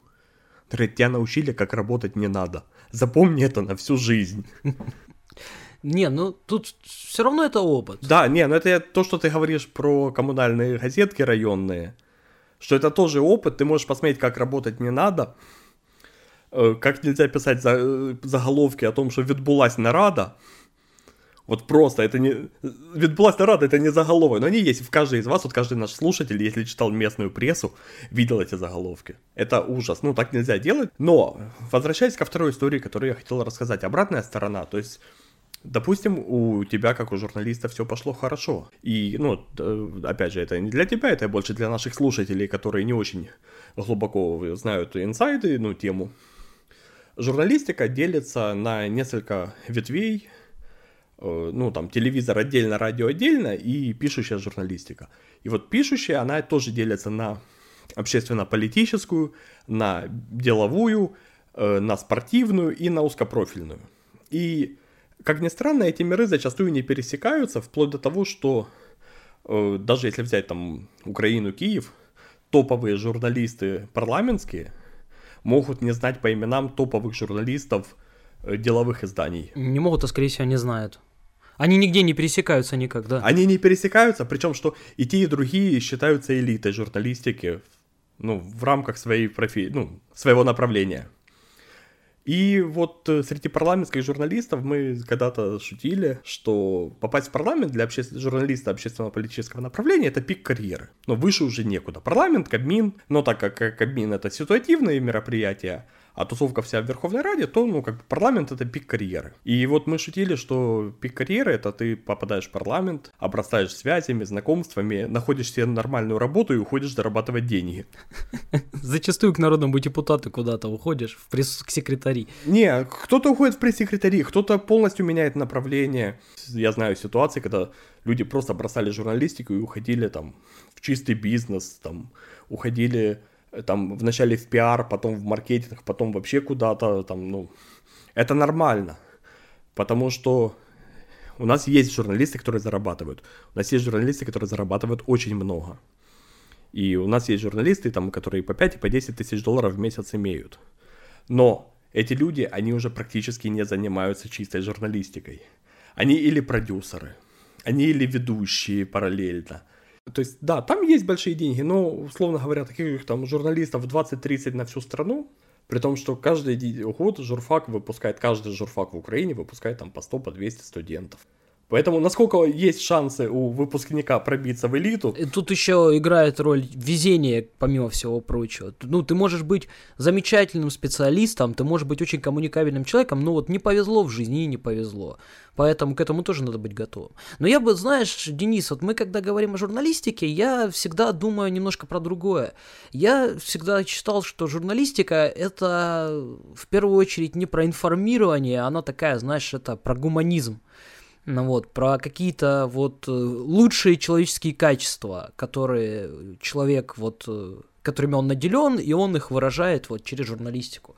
B: Говорит, тебя научили, как работать не надо. Запомни это на всю жизнь.
A: Не, ну тут все равно это опыт.
B: Да, не, ну это то, что ты говоришь про коммунальные газетки районные, что это тоже опыт, ты можешь посмотреть, как работать не надо, э, как нельзя писать э, заголовки о том, что відбулась нарада, вот просто, это не... Відбулась нарада, это не заголовок. Но они есть в каждой из вас, вот каждый наш слушатель, если читал местную прессу, видел эти заголовки. Это ужас. Ну, так нельзя делать. Но, возвращаясь ко второй истории, которую я хотел рассказать. Обратная сторона, то есть... Допустим, у тебя, как у журналиста, все пошло хорошо. И, ну, опять же, это не для тебя, это больше для наших слушателей, которые не очень глубоко знают инсайды, ну, тему. Журналистика делится на несколько ветвей, Э, ну, там, телевизор отдельно, радио отдельно и пишущая журналистика. И вот пишущая, она тоже делится на общественно-политическую, на деловую, э, на спортивную и на узкопрофильную. И, как ни странно, эти миры зачастую не пересекаются, вплоть до того, что э, даже если взять там Украину, Киев, топовые журналисты парламентские могут не знать по именам топовых журналистов деловых изданий.
A: Не могут, а скорее всего не знают. Они нигде не пересекаются никогда.
B: Они не пересекаются, причем что и те, и другие считаются элитой журналистики, ну, в рамках своей профи... ну, своего направления. И вот э, среди парламентских журналистов мы когда-то шутили, что попасть в парламент для обще... журналиста общественно-политического направления это пик карьеры. Но выше уже некуда. Парламент, Кабмин, но так как Кабмин это ситуативные мероприятия, а тусовка вся в Верховной Раде, то, ну, как бы парламент это пик карьеры. И вот мы шутили, что пик карьеры это ты попадаешь в парламент, обрастаешь связями, знакомствами, находишь себе нормальную работу и уходишь зарабатывать деньги.
A: Зачастую к народному депутату куда-то уходишь, в пресс-секретари.
B: Не, кто-то уходит в пресс-секретари, кто-то полностью меняет направление. Я знаю ситуации, когда люди просто бросали журналистику и уходили там в чистый бизнес, там уходили там вначале в пиар, потом в маркетинг, потом вообще куда-то там, ну, это нормально, потому что у нас есть журналисты, которые зарабатывают, у нас есть журналисты, которые зарабатывают очень много, и у нас есть журналисты, там, которые по 5 и по 10 тысяч долларов в месяц имеют, но эти люди, они уже практически не занимаются чистой журналистикой, они или продюсеры, они или ведущие параллельно, то есть, да, там есть большие деньги, но, условно говоря, таких там журналистов 20-30 на всю страну, при том, что каждый год журфак выпускает, каждый журфак в Украине выпускает там по 100, по 200 студентов. Поэтому насколько есть шансы у выпускника пробиться в элиту?
A: Тут еще играет роль везение, помимо всего прочего. Ну, ты можешь быть замечательным специалистом, ты можешь быть очень коммуникабельным человеком, но вот не повезло в жизни не повезло. Поэтому к этому тоже надо быть готовым. Но я бы, знаешь, Денис, вот мы когда говорим о журналистике, я всегда думаю немножко про другое. Я всегда считал, что журналистика это в первую очередь не про информирование, она такая, знаешь, это про гуманизм ну вот, про какие-то вот э, лучшие человеческие качества, которые человек вот, э, которыми он наделен, и он их выражает вот через журналистику.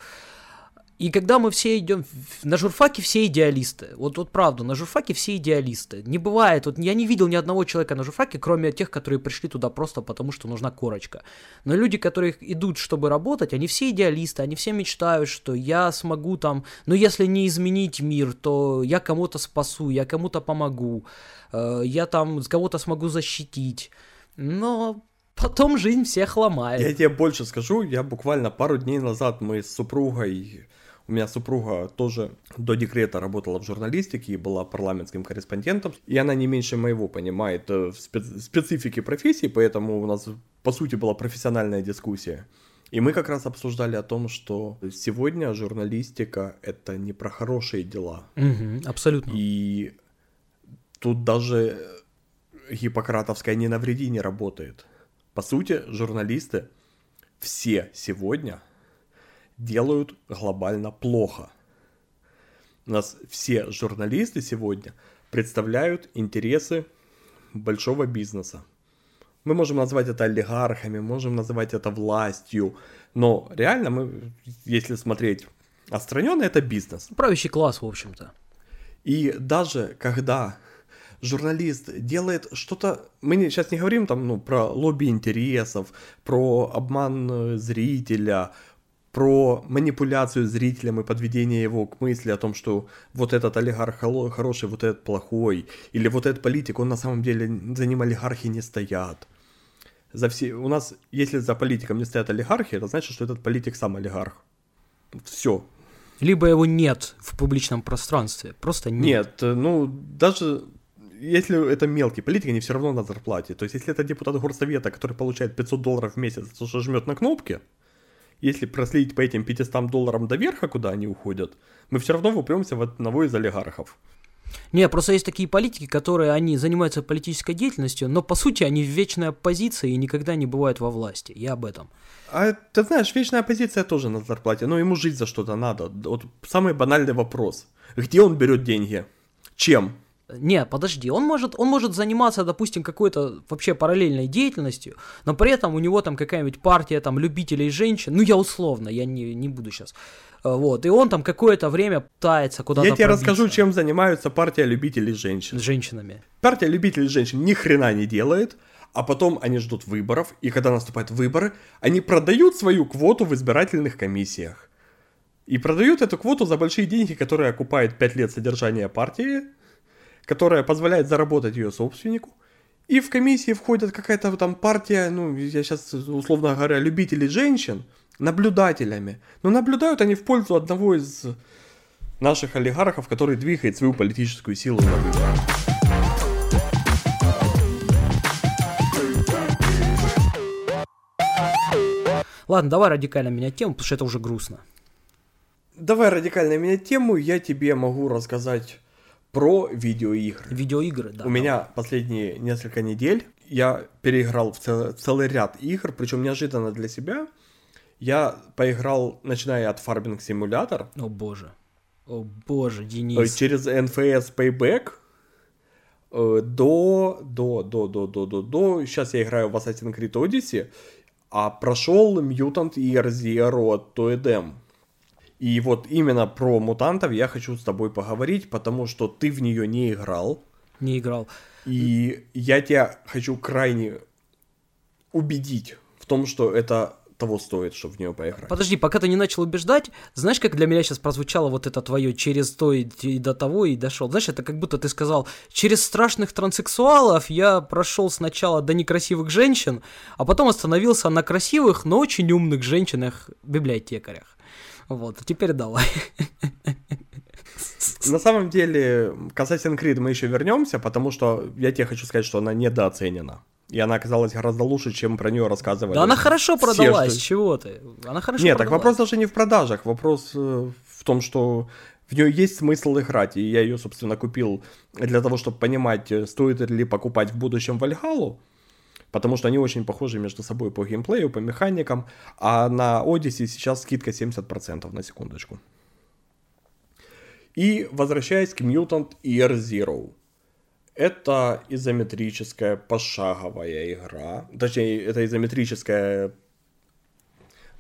A: И когда мы все идем на журфаке, все идеалисты. Вот, вот правда, на журфаке все идеалисты. Не бывает, вот я не видел ни одного человека на журфаке, кроме тех, которые пришли туда просто потому, что нужна корочка. Но люди, которые идут, чтобы работать, они все идеалисты, они все мечтают, что я смогу там, ну если не изменить мир, то я кому-то спасу, я кому-то помогу, э, я там кого-то смогу защитить. Но потом жизнь всех ломает.
B: Я тебе больше скажу, я буквально пару дней назад мы с супругой у меня супруга тоже до декрета работала в журналистике и была парламентским корреспондентом, и она не меньше моего понимает э, в специфике профессии, поэтому у нас по сути была профессиональная дискуссия. И мы как раз обсуждали о том, что сегодня журналистика это не про хорошие дела.
A: Угу, абсолютно.
B: И тут даже гиппократовская «не навреди» не работает. По сути, журналисты все сегодня делают глобально плохо. У нас все журналисты сегодня представляют интересы большого бизнеса. Мы можем назвать это олигархами, можем называть это властью, но реально мы, если смотреть отстраненно, это бизнес.
A: Правящий класс, в общем-то.
B: И даже когда журналист делает что-то... Мы сейчас не говорим там, ну, про лобби интересов, про обман э, зрителя, про манипуляцию зрителем и подведение его к мысли о том, что вот этот олигарх хороший, вот этот плохой, или вот этот политик, он на самом деле за ним олигархи не стоят. За все... У нас, если за политиком не стоят олигархи, это значит, что этот политик сам олигарх. Все.
A: Либо его нет в публичном пространстве, просто нет.
B: Нет, ну, даже если это мелкий политик, они все равно на зарплате. То есть, если это депутат горсовета, который получает 500 долларов в месяц, то что жмет на кнопки, если проследить по этим 500 долларам до верха, куда они уходят, мы все равно выпремся в одного из олигархов.
A: Не, просто есть такие политики, которые, они занимаются политической деятельностью, но по сути они в вечной оппозиции и никогда не бывают во власти. Я об этом.
B: А ты знаешь, вечная оппозиция тоже на зарплате, но ему жить за что-то надо. Вот самый банальный вопрос. Где он берет деньги? Чем?
A: Не, подожди, он может, он может заниматься, допустим, какой-то вообще параллельной деятельностью, но при этом у него там какая-нибудь партия там любителей женщин, ну я условно, я не, не буду сейчас, э, вот, и он там какое-то время пытается куда-то
B: Я тебе пробиться. расскажу, чем занимаются партия любителей женщин.
A: С женщинами.
B: Партия любителей женщин ни хрена не делает, а потом они ждут выборов, и когда наступают выборы, они продают свою квоту в избирательных комиссиях. И продают эту квоту за большие деньги, которые окупают 5 лет содержания партии, которая позволяет заработать ее собственнику. И в комиссии входит какая-то там партия, ну, я сейчас условно говоря, любителей женщин, наблюдателями. Но наблюдают они в пользу одного из наших олигархов, который двигает свою политическую силу на выборах.
A: Ладно, давай радикально менять тему, потому что это уже грустно.
B: Давай радикально менять тему, я тебе могу рассказать про видеоигры.
A: Видеоигры, да.
B: У меня последние несколько недель я переиграл в, цел, целый ряд игр, причем неожиданно для себя. Я поиграл, начиная от Farming Simulator.
A: О боже. О боже, Денис.
B: Через NFS Payback э, до, до, до, до, до, до, до. Сейчас я играю в Assassin's Creed Odyssey, а прошел Mutant Year Zero от Toedem. И вот именно про мутантов я хочу с тобой поговорить, потому что ты в нее не играл.
A: Не играл.
B: И я тебя хочу крайне убедить в том, что это того стоит, чтобы в нее поиграть.
A: Подожди, пока ты не начал убеждать, знаешь, как для меня сейчас прозвучало вот это твое через то и, и до того и дошел. Знаешь, это как будто ты сказал, через страшных транссексуалов я прошел сначала до некрасивых женщин, а потом остановился на красивых, но очень умных женщинах-библиотекарях. Вот, а теперь давай.
B: На самом деле, к Assassin's Creed мы еще вернемся, потому что я тебе хочу сказать, что она недооценена. И она оказалась гораздо лучше, чем про нее рассказывали.
A: Да она хорошо продалась, что... чего ты? Она хорошо
B: Нет, продалась. так вопрос даже не в продажах, вопрос э, в том, что в нее есть смысл играть. И я ее, собственно, купил для того, чтобы понимать, э, стоит ли покупать в будущем Вальгалу потому что они очень похожи между собой по геймплею, по механикам, а на Odyssey сейчас скидка 70% на секундочку. И возвращаясь к Mutant Year Zero. Это изометрическая пошаговая игра, точнее, это изометрическая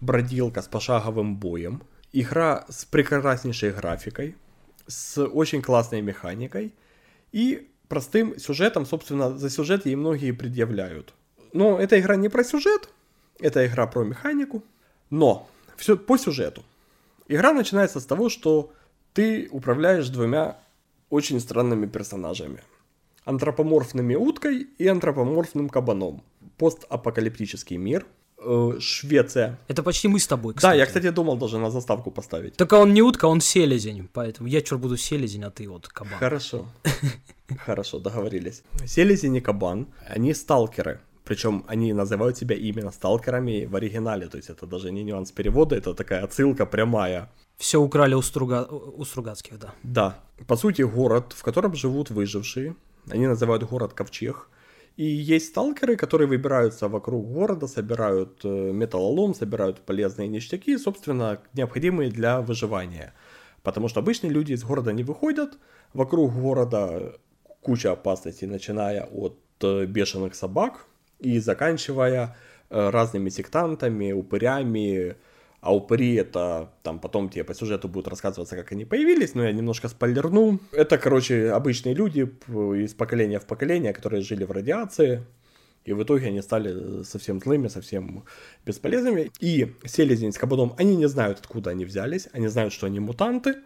B: бродилка с пошаговым боем. Игра с прекраснейшей графикой, с очень классной механикой и простым сюжетом, собственно, за сюжет ей многие предъявляют. Но эта игра не про сюжет, это игра про механику. Но все по сюжету. Игра начинается с того, что ты управляешь двумя очень странными персонажами. Антропоморфными уткой и антропоморфным кабаном. Постапокалиптический мир. Э, Швеция.
A: Это почти мы с тобой, кстати.
B: Да, я, кстати, думал даже на заставку поставить.
A: Только он не утка, он селезень. Поэтому я чур буду селезень, а ты вот кабан.
B: Хорошо. [LAUGHS] Хорошо, договорились. Селезень и кабан, они сталкеры. Причем они называют себя именно сталкерами в оригинале, то есть это даже не нюанс перевода, это такая отсылка прямая.
A: Все украли у, Струга... у Стругацких, да.
B: Да. По сути, город, в котором живут выжившие, они называют город Ковчег. И есть сталкеры, которые выбираются вокруг города, собирают э, металлолом, собирают полезные ништяки, собственно, необходимые для выживания. Потому что обычные люди из города не выходят, вокруг города куча опасностей, начиная от э, бешеных собак, и заканчивая э, разными сектантами, упырями, а упыри это там потом тебе по сюжету будут рассказываться, как они появились, но я немножко спойлерну. Это, короче, обычные люди из поколения в поколение, которые жили в радиации, и в итоге они стали совсем злыми, совсем бесполезными. И селезень с кабаном, они не знают, откуда они взялись, они знают, что они мутанты,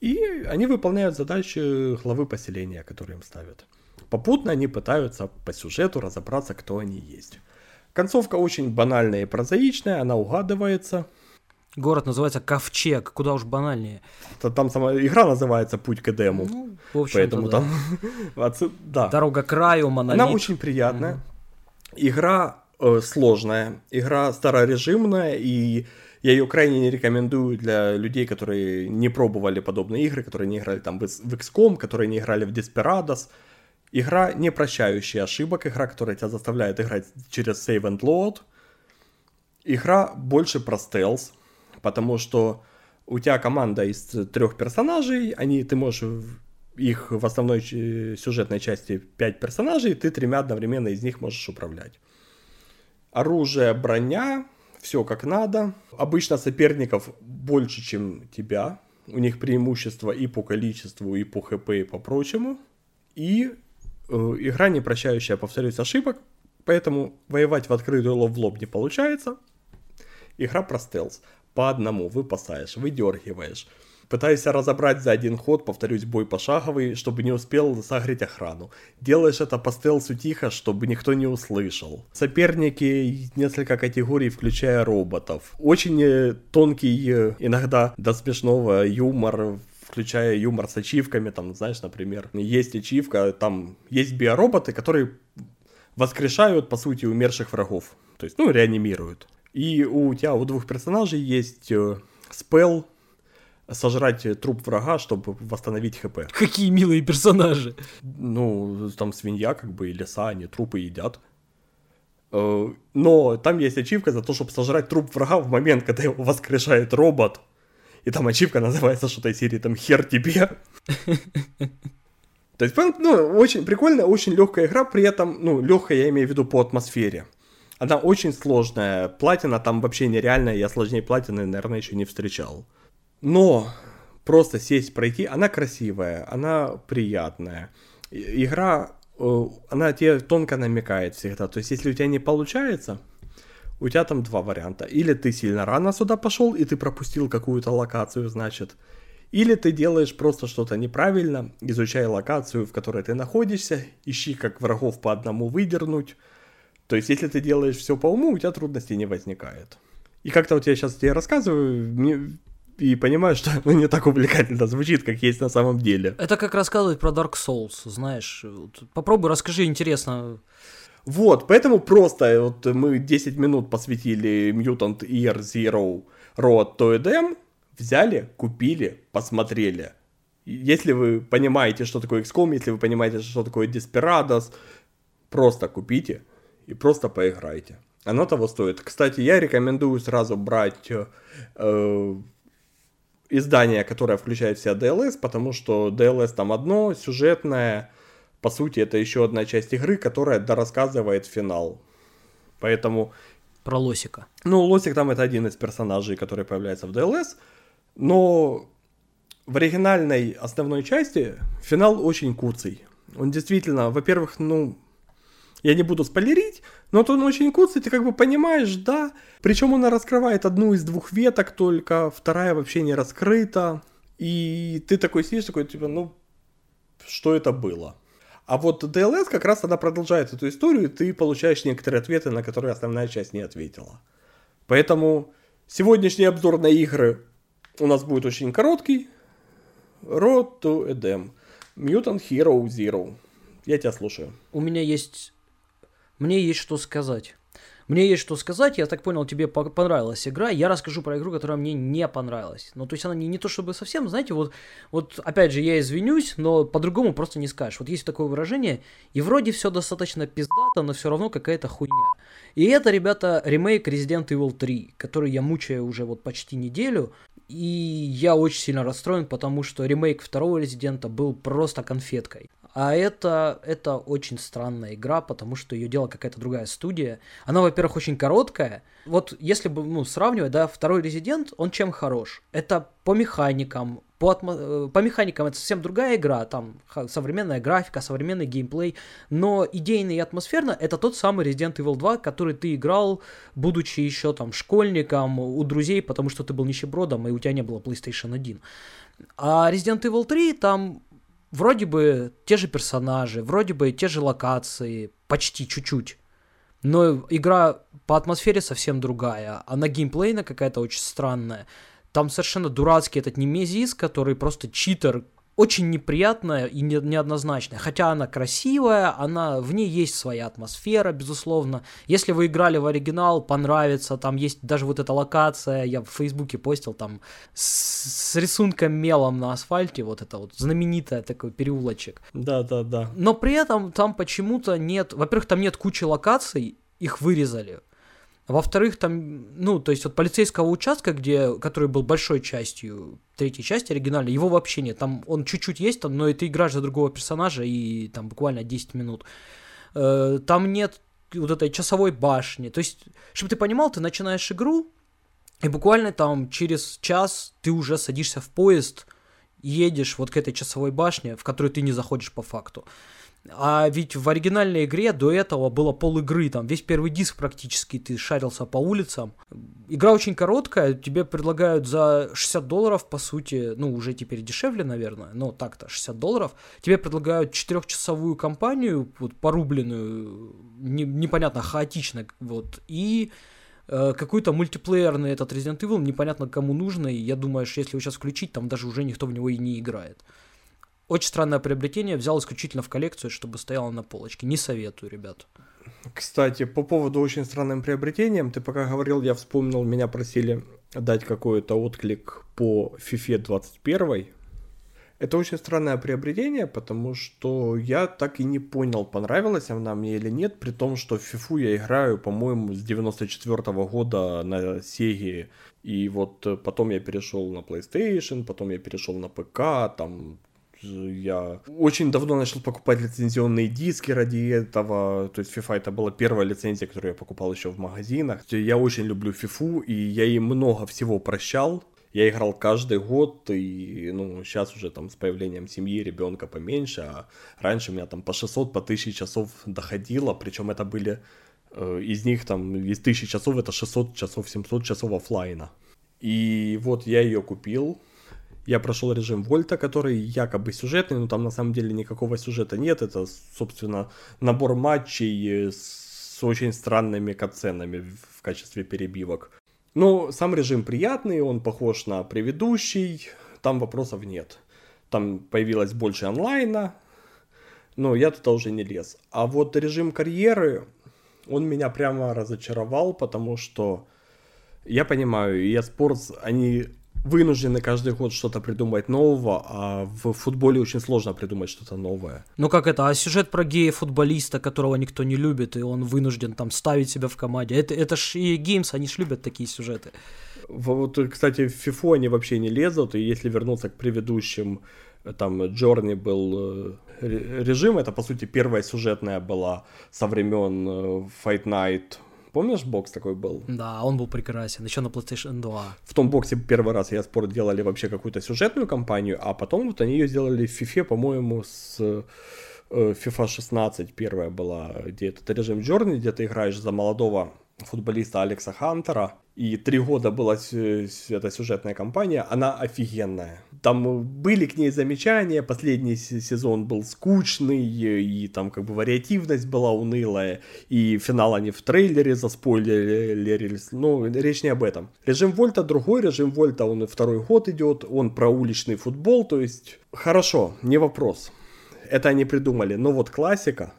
B: и они выполняют задачи главы поселения, которые им ставят. Попутно они пытаются по сюжету разобраться, кто они есть. Концовка очень банальная и прозаичная, она угадывается.
A: Город называется Ковчег, куда уж банальнее.
B: Там сама игра называется Путь к Эдему. Ну, в общем Поэтому да.
A: там... [LAUGHS] да. Дорога к краю, монолит.
B: Она очень приятная. Угу. Игра э, сложная, игра старорежимная, и я ее крайне не рекомендую для людей, которые не пробовали подобные игры, которые не играли там в XCOM, которые не играли в Desperados. Игра, не прощающая ошибок, игра, которая тебя заставляет играть через save and load. Игра больше про стелс, потому что у тебя команда из трех персонажей, они, ты можешь их в основной сюжетной части 5 персонажей, ты тремя одновременно из них можешь управлять. Оружие, броня, все как надо. Обычно соперников больше, чем тебя. У них преимущество и по количеству, и по хп, и по прочему. И э, игра не прощающая, повторюсь, ошибок. Поэтому воевать в открытую лоб в лоб не получается. Игра про стелс. По одному выпасаешь, выдергиваешь Пытаюсь разобрать за один ход, повторюсь, бой пошаговый, чтобы не успел согреть охрану. Делаешь это по стелсу тихо, чтобы никто не услышал. Соперники несколько категорий, включая роботов. Очень э, тонкий, э, иногда до смешного юмор, включая юмор с ачивками, там, знаешь, например, есть ачивка, там есть биороботы, которые воскрешают, по сути, умерших врагов. То есть, ну, реанимируют. И у тебя, у двух персонажей есть э, спел, сожрать труп врага, чтобы восстановить хп. [LAUGHS]
A: Какие милые персонажи.
B: Ну, там свинья как бы и леса, они трупы едят. Э, но там есть ачивка за то, чтобы сожрать труп врага в момент, когда его воскрешает робот. И там ачивка называется что-то из серии там «Хер тебе». То есть, ну, очень прикольная, очень легкая игра, при этом, ну, легкая я имею в виду по атмосфере. Она очень сложная, платина там вообще нереальная, я сложнее платины, наверное, еще не встречал. Но просто сесть, пройти, она красивая, она приятная. Игра, э, она тебе тонко намекает всегда. То есть, если у тебя не получается, у тебя там два варианта. Или ты сильно рано сюда пошел, и ты пропустил какую-то локацию, значит. Или ты делаешь просто что-то неправильно, изучай локацию, в которой ты находишься, ищи, как врагов по одному выдернуть. То есть, если ты делаешь все по уму, у тебя трудностей не возникает. И как-то вот я сейчас тебе рассказываю, мне и понимаю, что оно не так увлекательно звучит, как есть на самом деле.
A: Это как рассказывать про Dark Souls, знаешь. Попробуй, расскажи, интересно.
B: Вот, поэтому просто вот мы 10 минут посвятили Mutant Year Zero Road to Edem, взяли, купили, посмотрели. Если вы понимаете, что такое XCOM, если вы понимаете, что такое Desperados, просто купите и просто поиграйте. Оно того стоит. Кстати, я рекомендую сразу брать э, издание, которое включает в себя DLS, потому что DLS там одно, сюжетное, по сути, это еще одна часть игры, которая дорассказывает финал. Поэтому...
A: Про Лосика.
B: Ну, Лосик там это один из персонажей, который появляется в DLS, но в оригинальной основной части финал очень куцый. Он действительно, во-первых, ну, я не буду спойлерить, но он очень куцый, ты как бы понимаешь, да. Причем он раскрывает одну из двух веток только, вторая вообще не раскрыта. И ты такой сидишь, такой, типа, ну, что это было? А вот DLS как раз она продолжает эту историю, и ты получаешь некоторые ответы, на которые основная часть не ответила. Поэтому сегодняшний обзор на игры у нас будет очень короткий. Road to Edem. Mutant Hero Zero. Я тебя слушаю.
A: У меня есть мне есть что сказать. Мне есть что сказать, я так понял, тебе понравилась игра, я расскажу про игру, которая мне не понравилась. Ну, то есть она не, не то чтобы совсем, знаете, вот, вот опять же, я извинюсь, но по-другому просто не скажешь. Вот есть такое выражение, и вроде все достаточно пиздато, но все равно какая-то хуйня. И это, ребята, ремейк Resident Evil 3, который я мучаю уже вот почти неделю, и я очень сильно расстроен, потому что ремейк второго Резидента был просто конфеткой. А это, это очень странная игра, потому что ее делала какая-то другая студия. Она, во-первых, очень короткая. Вот если бы ну, сравнивать, да, второй Резидент, он чем хорош? Это по механикам, по, атмо... Э, по механикам это совсем другая игра, там современная графика, современный геймплей, но идейно и атмосферно это тот самый Resident Evil 2, который ты играл, будучи еще там школьником, у друзей, потому что ты был нищебродом и у тебя не было PlayStation 1. А Resident Evil 3 там вроде бы те же персонажи, вроде бы те же локации, почти чуть-чуть. Но игра по атмосфере совсем другая. Она геймплейна какая-то очень странная. Там совершенно дурацкий этот немезис, который просто читер, очень неприятная и не, неоднозначная. Хотя она красивая, она, в ней есть своя атмосфера, безусловно. Если вы играли в оригинал, понравится, там есть даже вот эта локация, я в Фейсбуке постил там с, с рисунком мелом на асфальте, вот это вот знаменитая такой переулочек.
B: Да, да, да.
A: Но при этом там почему-то нет, во-первых, там нет кучи локаций, их вырезали. Во-вторых, там, ну, то есть от полицейского участка, где, который был большой частью третьей части оригинальной, его вообще нет. Там он чуть-чуть есть, там, но и ты играешь за другого персонажа, и там буквально 10 минут. Э, там нет вот этой часовой башни. То есть, чтобы ты понимал, ты начинаешь игру, и буквально там через час ты уже садишься в поезд, едешь вот к этой часовой башне, в которую ты не заходишь по факту. А ведь в оригинальной игре до этого было пол игры, там весь первый диск практически ты шарился по улицам. Игра очень короткая, тебе предлагают за 60 долларов, по сути, ну уже теперь дешевле, наверное, но так-то 60 долларов. Тебе предлагают четырехчасовую кампанию, вот порубленную, не, непонятно, хаотично, вот, и э, какой-то мультиплеерный этот Resident Evil, непонятно кому нужно, и я думаю, что если его сейчас включить, там даже уже никто в него и не играет. Очень странное приобретение, взял исключительно в коллекцию, чтобы стояло на полочке. Не советую, ребят.
B: Кстати, по поводу очень странным приобретением, ты пока говорил, я вспомнил, меня просили дать какой-то отклик по FIFA 21. Это очень странное приобретение, потому что я так и не понял, понравилась она мне или нет, при том, что в FIFA я играю, по-моему, с 94 -го года на Sega, и вот потом я перешел на PlayStation, потом я перешел на ПК, там я очень давно начал покупать лицензионные диски ради этого. То есть FIFA это была первая лицензия, которую я покупал еще в магазинах. Я очень люблю FIFA, и я ей много всего прощал. Я играл каждый год, и ну, сейчас уже там с появлением семьи, ребенка поменьше, а раньше у меня там по 600, по 1000 часов доходило, причем это были, э, из них там, из 1000 часов это 600 часов, 700 часов офлайна. И вот я ее купил, я прошел режим Вольта, который якобы сюжетный, но там на самом деле никакого сюжета нет. Это, собственно, набор матчей с очень странными катсценами в качестве перебивок. Но сам режим приятный, он похож на предыдущий, там вопросов нет. Там появилось больше онлайна, но я туда уже не лез. А вот режим карьеры, он меня прямо разочаровал, потому что я понимаю, eSports, они вынуждены каждый год что-то придумывать нового, а в футболе очень сложно придумать что-то новое.
A: Ну как это, а сюжет про гея-футболиста, которого никто не любит, и он вынужден там ставить себя в команде, это, это ж и Games, они ж любят такие сюжеты.
B: Вот, кстати, в FIFA они вообще не лезут, и если вернуться к предыдущим, там, Джорни был э, режим, это, по сути, первая сюжетная была со времен э, Fight Night Помнишь, бокс такой был?
A: Да, он был прекрасен, еще на PlayStation 2.
B: В том боксе первый раз я спорт делали вообще какую-то сюжетную кампанию, а потом вот они ее сделали в FIFA, по-моему, с э, FIFA 16 первая была, где этот режим Journey, где ты играешь за молодого футболиста Алекса Хантера, и три года была эта сюжетная кампания, она офигенная. Там были к ней замечания, последний сезон был скучный, и там как бы вариативность была унылая, и финал они в трейлере заспойлерились, но речь не об этом. Режим Вольта другой, режим Вольта он второй год идет, он про уличный футбол, то есть хорошо, не вопрос. Это они придумали, но вот классика,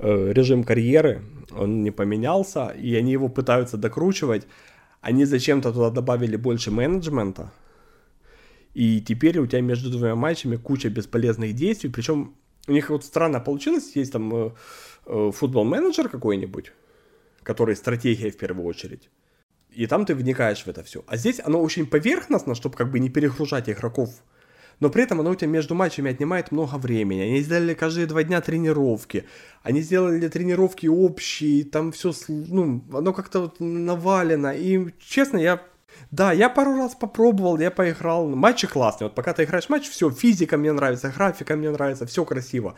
B: режим карьеры, он не поменялся, и они его пытаются докручивать, они зачем-то туда добавили больше менеджмента, и теперь у тебя между двумя матчами куча бесполезных действий, причем у них вот странно получилось, есть там э, э, футбол-менеджер какой-нибудь, который стратегия в первую очередь, и там ты вникаешь в это все. А здесь оно очень поверхностно, чтобы как бы не перегружать игроков но при этом оно у тебя между матчами отнимает много времени. Они сделали каждые два дня тренировки, они сделали тренировки общие, там все, ну, оно как-то вот навалено. И, честно, я да, я пару раз попробовал, я поиграл. Матчи классные. Вот пока ты играешь матч, все, физика мне нравится, графика мне нравится, все красиво.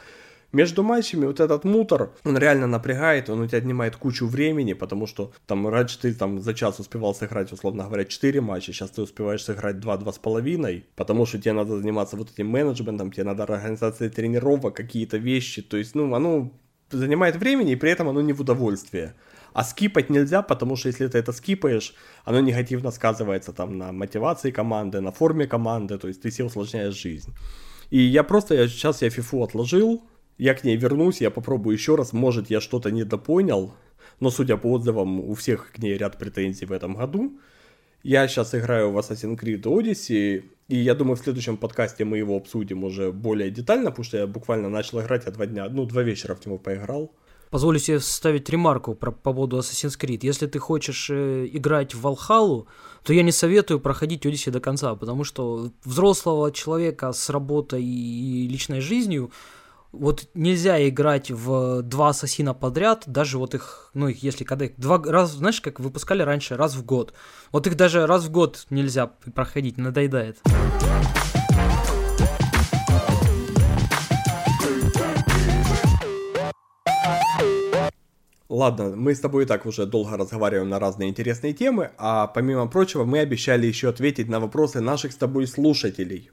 B: Между матчами вот этот мутор, он реально напрягает, он у тебя отнимает кучу времени, потому что там раньше ты там за час успевал сыграть, условно говоря, 4 матча, сейчас ты успеваешь сыграть 2-2,5, потому что тебе надо заниматься вот этим менеджментом, тебе надо организация тренировок, какие-то вещи, то есть, ну, оно занимает времени, и при этом оно не в удовольствие. А скипать нельзя, потому что если ты это скипаешь, оно негативно сказывается там на мотивации команды, на форме команды, то есть ты себе усложняешь жизнь. И я просто, я, сейчас я фифу отложил, я к ней вернусь, я попробую еще раз, может я что-то недопонял, но судя по отзывам, у всех к ней ряд претензий в этом году. Я сейчас играю в Assassin's Creed Odyssey, и я думаю, в следующем подкасте мы его обсудим уже более детально, потому что я буквально начал играть, я два дня, ну, два вечера в него поиграл.
A: Позволю себе вставить ремарку про, по поводу Assassin's Creed. Если ты хочешь э, играть в Valhalla, то я не советую проходить Odyssey до конца, потому что взрослого человека с работой и личной жизнью вот нельзя играть в два ассасина подряд, даже вот их, ну, их, если когда их два раз, знаешь, как выпускали раньше, раз в год. Вот их даже раз в год нельзя проходить, надоедает.
B: Ладно, мы с тобой и так уже долго разговариваем на разные интересные темы, а помимо прочего мы обещали еще ответить на вопросы наших с тобой слушателей.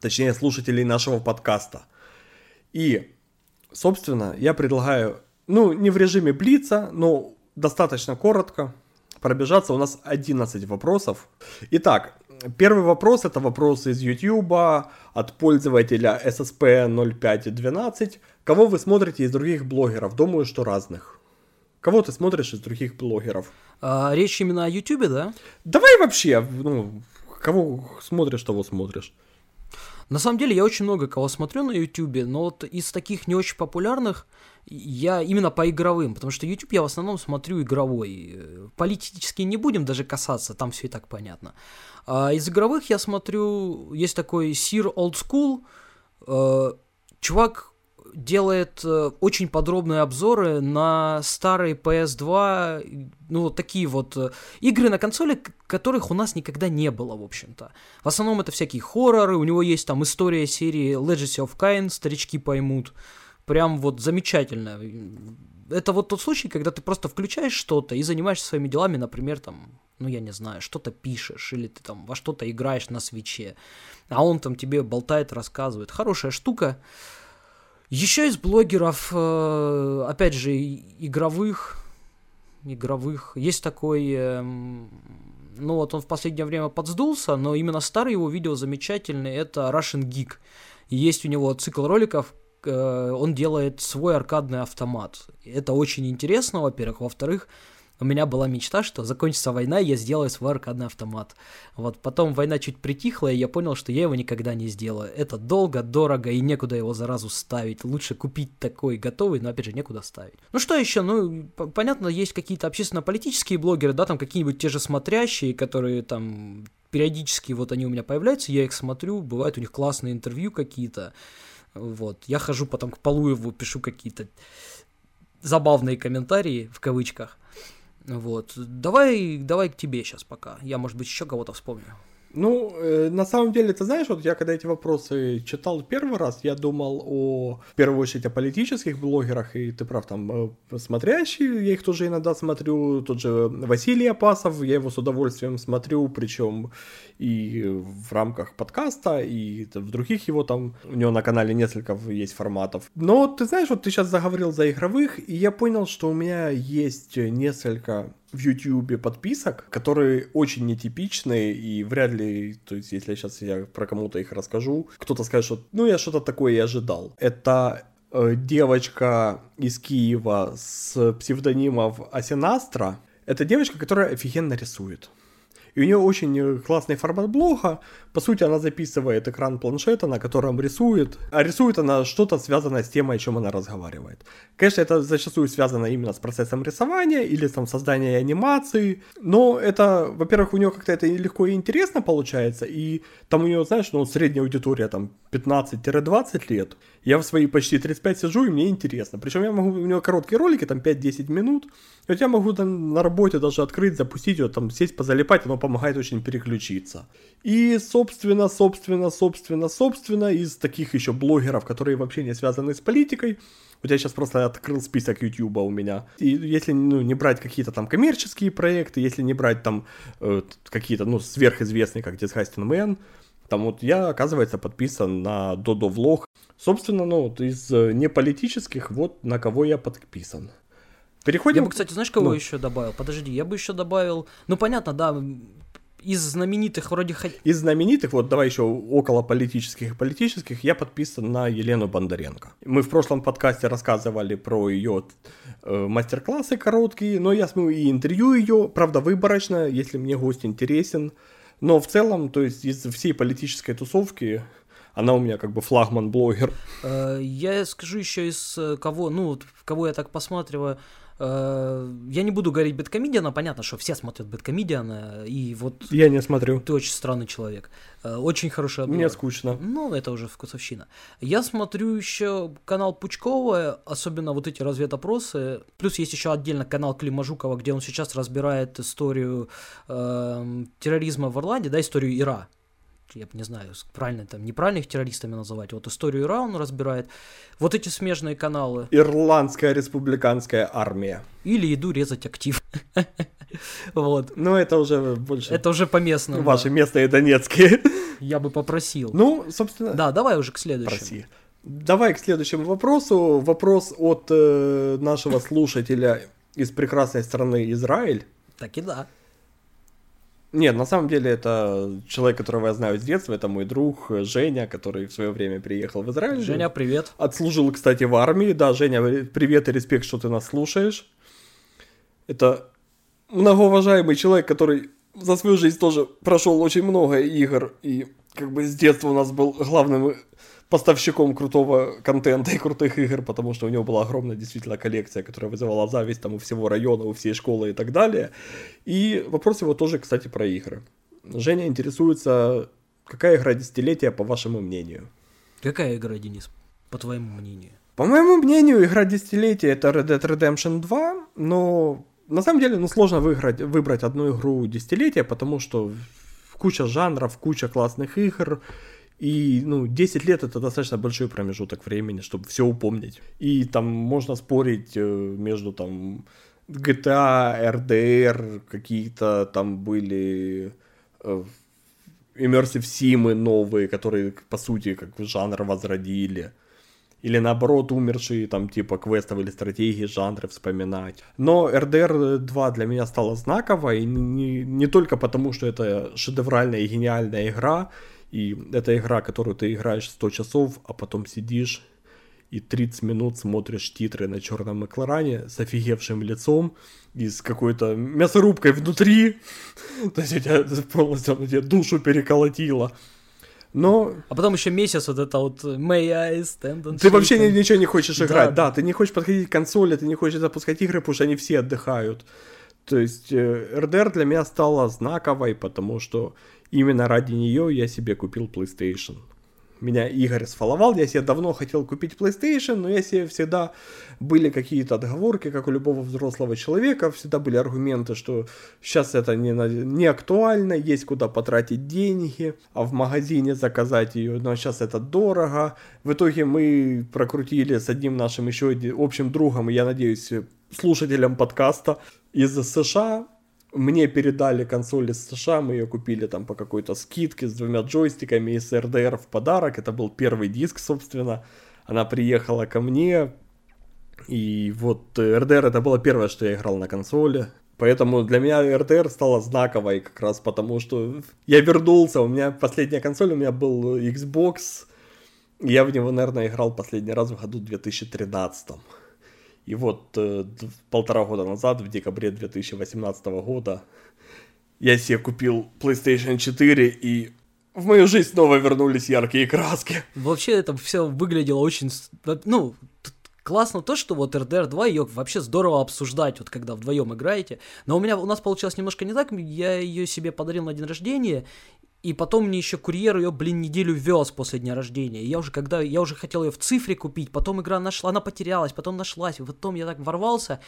B: Точнее, слушателей нашего подкаста. И, собственно, я предлагаю, ну, не в режиме Блица, но достаточно коротко пробежаться. У нас 11 вопросов. Итак, первый вопрос это вопрос из YouTube от пользователя SSP0512. Кого вы смотрите из других блогеров? Думаю, что разных. Кого ты смотришь из других блогеров?
A: А, речь именно о YouTube, да?
B: Давай вообще, ну, кого смотришь, того смотришь.
A: На самом деле я очень много кого смотрю на YouTube, но вот из таких не очень популярных я именно по игровым, потому что YouTube я в основном смотрю игровой. Политически не будем даже касаться, там все и так понятно. А из игровых я смотрю, есть такой Sir Old School, чувак делает э, очень подробные обзоры на старые PS2, ну, вот такие вот э, игры на консоли, которых у нас никогда не было, в общем-то. В основном это всякие хорроры, у него есть там история серии Legacy of Kain, старички поймут. Прям вот замечательно. Это вот тот случай, когда ты просто включаешь что-то и занимаешься своими делами, например, там, ну, я не знаю, что-то пишешь, или ты там во что-то играешь на свече, а он там тебе болтает, рассказывает. Хорошая штука. Еще из блогеров, э, опять же, игровых, игровых, есть такой, эм, ну вот он в последнее время подсдулся, но именно старые его видео замечательные, это Russian Geek. Есть у него цикл роликов, э, он делает свой аркадный автомат. Это очень интересно, во-первых. Во-вторых, у меня была мечта, что закончится война, и я сделаю свой аркадный автомат. Вот потом война чуть притихла, и я понял, что я его никогда не сделаю. Это долго, дорого, и некуда его заразу ставить. Лучше купить такой готовый, но опять же некуда ставить. Ну что еще? Ну, понятно, есть какие-то общественно-политические блогеры, да, там какие-нибудь те же смотрящие, которые там периодически вот они у меня появляются, я их смотрю, бывают у них классные интервью какие-то. Вот. Я хожу потом к Полуеву, пишу какие-то забавные комментарии в кавычках. Вот. Давай, давай к тебе сейчас пока. Я, может быть, еще кого-то вспомню.
B: Ну, э, на самом деле, ты знаешь, вот я когда эти вопросы читал первый раз, я думал о, в первую очередь, о политических блогерах, и ты прав, там, э, смотрящие, я их тоже иногда смотрю, тот же Василий Апасов, я его с удовольствием смотрю, причем и в рамках подкаста, и в других его там, у него на канале несколько есть форматов. Но ты знаешь, вот ты сейчас заговорил за игровых, и я понял, что у меня есть несколько в YouTube подписок, которые очень нетипичные и вряд ли, то есть если сейчас я про кому-то их расскажу, кто-то скажет, что ну я что-то такое и ожидал. Это э, девочка из Киева с псевдонимом Асинастра. Это девочка, которая офигенно рисует. И у нее очень э, классный формат блога. По сути, она записывает экран планшета, на котором рисует. А рисует она что-то связанное с темой, о чем она разговаривает. Конечно, это зачастую связано именно с процессом рисования или там создания анимации. Но это, во-первых, у нее как-то это легко и интересно получается. И там у нее, знаешь, ну, средняя аудитория там 15-20 лет. Я в свои почти 35 сижу, и мне интересно. Причем я могу, у нее короткие ролики, там 5-10 минут. И вот я могу там на работе даже открыть, запустить ее, там сесть, позалипать, оно помогает очень переключиться. И, собственно, собственно, собственно, собственно, из таких еще блогеров, которые вообще не связаны с политикой, вот я сейчас просто открыл список YouTube у меня. И если ну, не брать какие-то там коммерческие проекты, если не брать там э, какие-то, ну, сверхизвестные, как Disgusting Man, там вот я, оказывается, подписан на Додо Влог. Собственно, ну, вот из э, неполитических, вот на кого я подписан.
A: Переходим... Я бы, кстати, знаешь, кого ну. еще добавил? Подожди, я бы еще добавил... Ну, понятно, да, из знаменитых вроде...
B: Из знаменитых, вот давай еще около политических и политических, я подписан на Елену Бондаренко. Мы в прошлом подкасте рассказывали про ее э, мастер-классы короткие, но я смотрю и интервью ее, правда, выборочно, если мне гость интересен. Но в целом, то есть из всей политической тусовки она у меня как бы флагман-блогер.
A: Э, я скажу еще из э, кого, ну, кого я так посматриваю, я не буду говорить Бэткомедиана, понятно, что все смотрят Бэткомедиана, и вот...
B: Я не смотрю.
A: Ты очень странный человек. Э, очень хороший
B: обзор. Мне скучно.
A: Ну, это уже вкусовщина. Я смотрю еще канал Пучкова, особенно вот эти разведопросы. Плюс есть еще отдельно канал Клима Жукова, где он сейчас разбирает историю э, терроризма в Ирландии, да, историю Ира я не знаю, правильно там, неправильно их террористами называть, вот историю Ира он разбирает, вот эти смежные каналы.
B: Ирландская республиканская армия.
A: Или иду резать актив. [LAUGHS] Вот.
B: Ну, это уже больше...
A: Это уже по местному.
B: Ваши местные донецкие. [LAUGHS]
A: Я бы попросил.
B: Ну, собственно...
A: Да, давай уже к следующему. Проси.
B: Давай к следующему вопросу. Вопрос от э, нашего слушателя из прекрасной страны Израиль.
A: Так и да.
B: Нет, на самом деле это человек, которого я знаю с детства, это мой друг Женя, который в свое время приехал в Израиль.
A: Женя, привет.
B: Отслужил, кстати, в армии. Да, Женя, привет и респект, что ты нас слушаешь. Это многоуважаемый человек, который за свою жизнь тоже прошел очень много игр и как бы с детства у нас был главным поставщиком крутого контента и крутых игр, потому что у него была огромная действительно коллекция, которая вызывала зависть там у всего района, у всей школы и так далее. И вопрос его тоже, кстати, про игры. Женя интересуется, какая игра десятилетия, по вашему мнению?
A: Какая игра, Денис, по твоему мнению?
B: По моему мнению, игра десятилетия это Red Dead Redemption 2, но на самом деле ну, сложно выиграть, выбрать одну игру десятилетия, потому что куча жанров, куча классных игр, и, ну, 10 лет это достаточно большой промежуток времени, чтобы все упомнить. И там можно спорить э, между там GTA, RDR, какие-то там были э, Immersive Sim новые, которые, по сути, как жанр возродили. Или наоборот, умершие там типа квестов или стратегии, жанры вспоминать. Но RDR 2 для меня стала знаковой, не, не только потому, что это шедевральная и гениальная игра, и это игра, которую ты играешь 100 часов, а потом сидишь и 30 минут смотришь титры на черном экране с офигевшим лицом и с какой-то мясорубкой внутри. [LAUGHS] То есть у тебя полностью у тебя душу переколотило. Но...
A: А потом еще месяц вот это вот May I stand on
B: Ты вообще ни, ничего не хочешь играть, да. да, ты не хочешь подходить к консоли, ты не хочешь запускать игры, потому что они все отдыхают. То есть RDR э, для меня стала знаковой, потому что Именно ради нее я себе купил PlayStation. Меня Игорь сфоловал, я себе давно хотел купить PlayStation, но я себе всегда были какие-то отговорки, как у любого взрослого человека, всегда были аргументы, что сейчас это не, не актуально, есть куда потратить деньги, а в магазине заказать ее, но сейчас это дорого. В итоге мы прокрутили с одним нашим еще общим другом, я надеюсь, слушателям подкаста из США мне передали консоль из США, мы ее купили там по какой-то скидке с двумя джойстиками и с RDR в подарок. Это был первый диск, собственно. Она приехала ко мне, и вот RDR это было первое, что я играл на консоли. Поэтому для меня RDR стала знаковой как раз потому, что я вернулся. У меня последняя консоль, у меня был Xbox. Я в него, наверное, играл последний раз в году 2013. И вот э, полтора года назад, в декабре 2018 года, я себе купил PlayStation 4 и в мою жизнь снова вернулись яркие краски.
A: Вообще это все выглядело очень, ну, классно то, что вот RDR 2 ее вообще здорово обсуждать, вот когда вдвоем играете. Но у меня у нас получилось немножко не так. Я ее себе подарил на день рождения, и потом мне еще курьер ее, блин, неделю вез после дня рождения. И я уже когда я уже хотел ее в цифре купить, потом игра нашла, она потерялась, потом нашлась, и потом я так ворвался.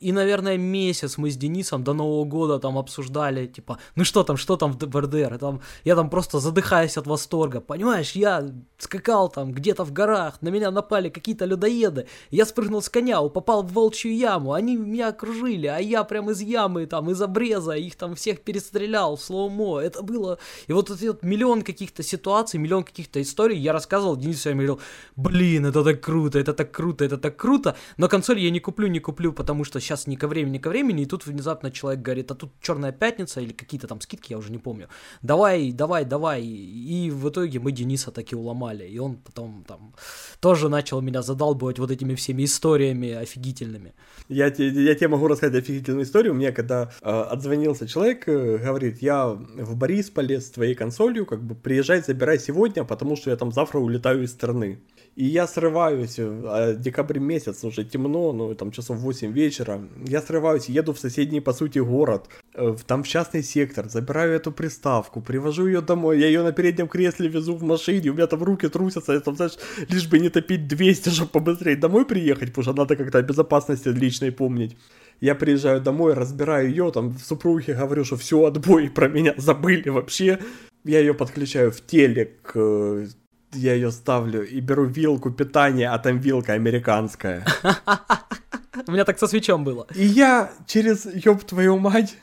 A: И, наверное, месяц мы с Денисом до Нового года там обсуждали, типа, ну что там, что там в БРДР? Там, я там просто задыхаюсь от восторга. Понимаешь, я скакал там где-то в горах, на меня напали какие-то людоеды. Я спрыгнул с коня, попал в волчью яму, они меня окружили, а я прям из ямы, там, из обреза, их там всех перестрелял в слоумо. Это было... И вот этот миллион каких-то ситуаций, миллион каких-то историй я рассказывал Денису, я говорил, блин, это так круто, это так круто, это так круто. Но консоль я не куплю, не куплю, потому что сейчас не ко времени, не ко времени, и тут внезапно человек говорит, а тут Черная пятница или какие-то там скидки, я уже не помню. Давай, давай, давай. И в итоге мы Дениса таки уломали. И он потом там тоже начал меня задалбывать вот этими всеми историями офигительными.
B: Я, я тебе могу рассказать офигительную историю. Мне когда э, отзвонился человек, э, говорит, я в Борисполе с твоей консолью, как бы приезжай, забирай сегодня, потому что я там завтра улетаю из страны. И я срываюсь, а декабрь месяц, уже темно, ну там часов 8 вечера. Я срываюсь, еду в соседний, по сути, город, э, там в частный сектор, забираю эту приставку, привожу ее домой, я ее на переднем кресле везу в машине, у меня там руки трусятся, я там, знаешь, лишь бы не топить 200, [LAUGHS] чтобы побыстрее домой приехать, потому что надо как-то о безопасности личной помнить. Я приезжаю домой, разбираю ее, там супруге говорю, что все, отбой, про меня забыли вообще. Я ее подключаю в телек, э, я ее ставлю и беру вилку питания, а там вилка американская. [LAUGHS]
A: У меня так со свечом было.
B: И я через, ёб твою мать,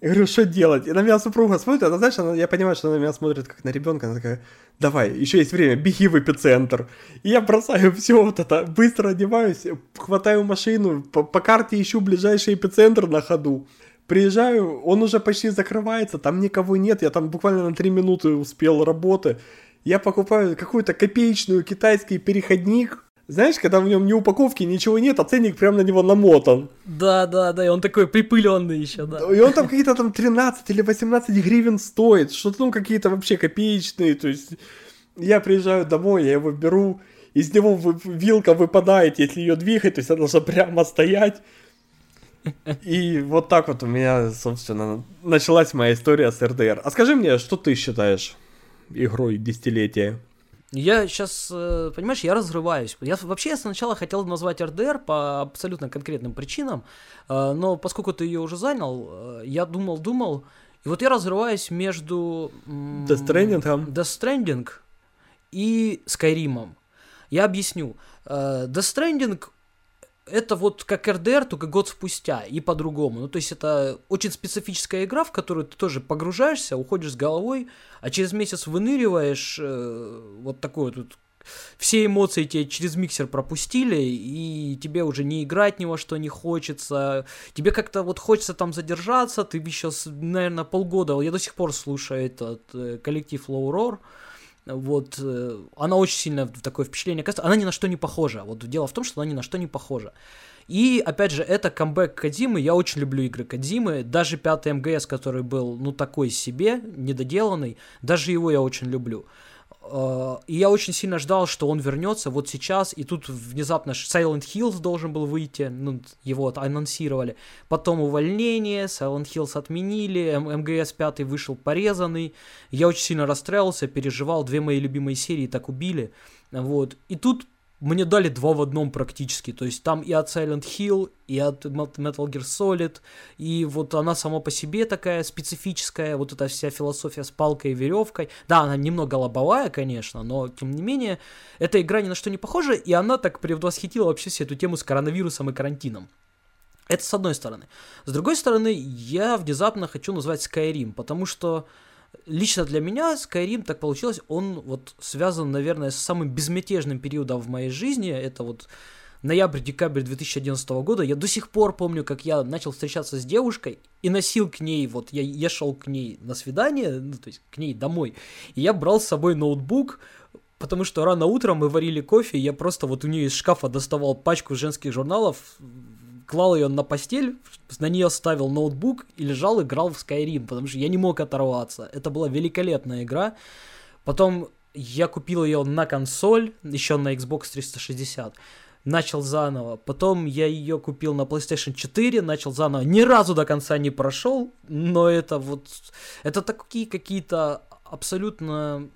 B: говорю, что делать? И на меня супруга смотрит, она, знаешь, она, я понимаю, что она на меня смотрит как на ребенка, она такая, давай, еще есть время, беги в эпицентр. И я бросаю [LAUGHS] все вот это, быстро одеваюсь, хватаю машину, по, по карте ищу ближайший эпицентр на ходу. Приезжаю, он уже почти закрывается, там никого нет, я там буквально на 3 минуты успел работы я покупаю какую-то копеечную китайский переходник, знаешь, когда в нем ни упаковки, ничего нет, а ценник прям на него намотан.
A: Да, да, да, и он такой припыленный еще, да.
B: И он там какие-то там 13 или 18 гривен стоит, что-то ну какие-то вообще копеечные, то есть я приезжаю домой, я его беру, из него вилка выпадает, если ее двигать, то есть она должна прямо стоять. И вот так вот у меня, собственно, началась моя история с РДР. А скажи мне, что ты считаешь? Игрой десятилетия.
A: Я сейчас, э, понимаешь, я разрываюсь. Я вообще сначала хотел назвать RDR по абсолютно конкретным причинам, э, но поскольку ты ее уже занял, э, я думал, думал, и вот я разрываюсь между
B: Death Stranding,
A: Death Stranding и Skyrim. Я объясню. Death Stranding это вот как РДР, только год спустя и по-другому. Ну, то есть это очень специфическая игра, в которую ты тоже погружаешься, уходишь с головой, а через месяц выныриваешь, э, вот такой вот все эмоции тебе через миксер пропустили, и тебе уже не играть ни во что не хочется. Тебе как-то вот хочется там задержаться, ты еще, наверное, полгода, я до сих пор слушаю этот э, коллектив Low Roar, вот, э, она очень сильно такое впечатление оказывает. Она ни на что не похожа. Вот дело в том, что она ни на что не похожа. И, опять же, это камбэк Кадимы. Я очень люблю игры Кадимы. Даже пятый МГС, который был, ну, такой себе, недоделанный, даже его я очень люблю. Э, и я очень сильно ждал, что он вернется вот сейчас, и тут внезапно Silent Hills должен был выйти, ну, его анонсировали. Потом увольнение, Silent Hills отменили, МГС 5 вышел порезанный. Я очень сильно расстраивался, переживал, две мои любимые серии так убили. Вот. И тут мне дали два в одном практически. То есть там и от Silent Hill, и от Metal Gear Solid, и вот она сама по себе такая специфическая, вот эта вся философия с палкой и веревкой. Да, она немного лобовая, конечно, но тем не менее, эта игра ни на что не похожа, и она так предвосхитила вообще всю эту тему с коронавирусом и карантином. Это с одной стороны. С другой стороны, я внезапно хочу назвать Skyrim, потому что лично для меня Skyrim так получилось, он вот связан, наверное, с самым безмятежным периодом в моей жизни. Это вот ноябрь-декабрь 2011 года. Я до сих пор помню, как я начал встречаться с девушкой и носил к ней, вот я, я шел к ней на свидание, ну, то есть к ней домой, и я брал с собой ноутбук, потому что рано утром мы варили кофе, и я просто вот у нее из шкафа доставал пачку женских журналов, клал ее на постель, на нее ставил ноутбук и лежал, играл в Skyrim, потому что я не мог оторваться. Это была великолепная игра. Потом я купил ее на консоль, еще на Xbox 360 начал заново. Потом я ее купил на PlayStation 4, начал заново. Ни разу до конца не прошел, но это вот... Это такие какие-то абсолютно...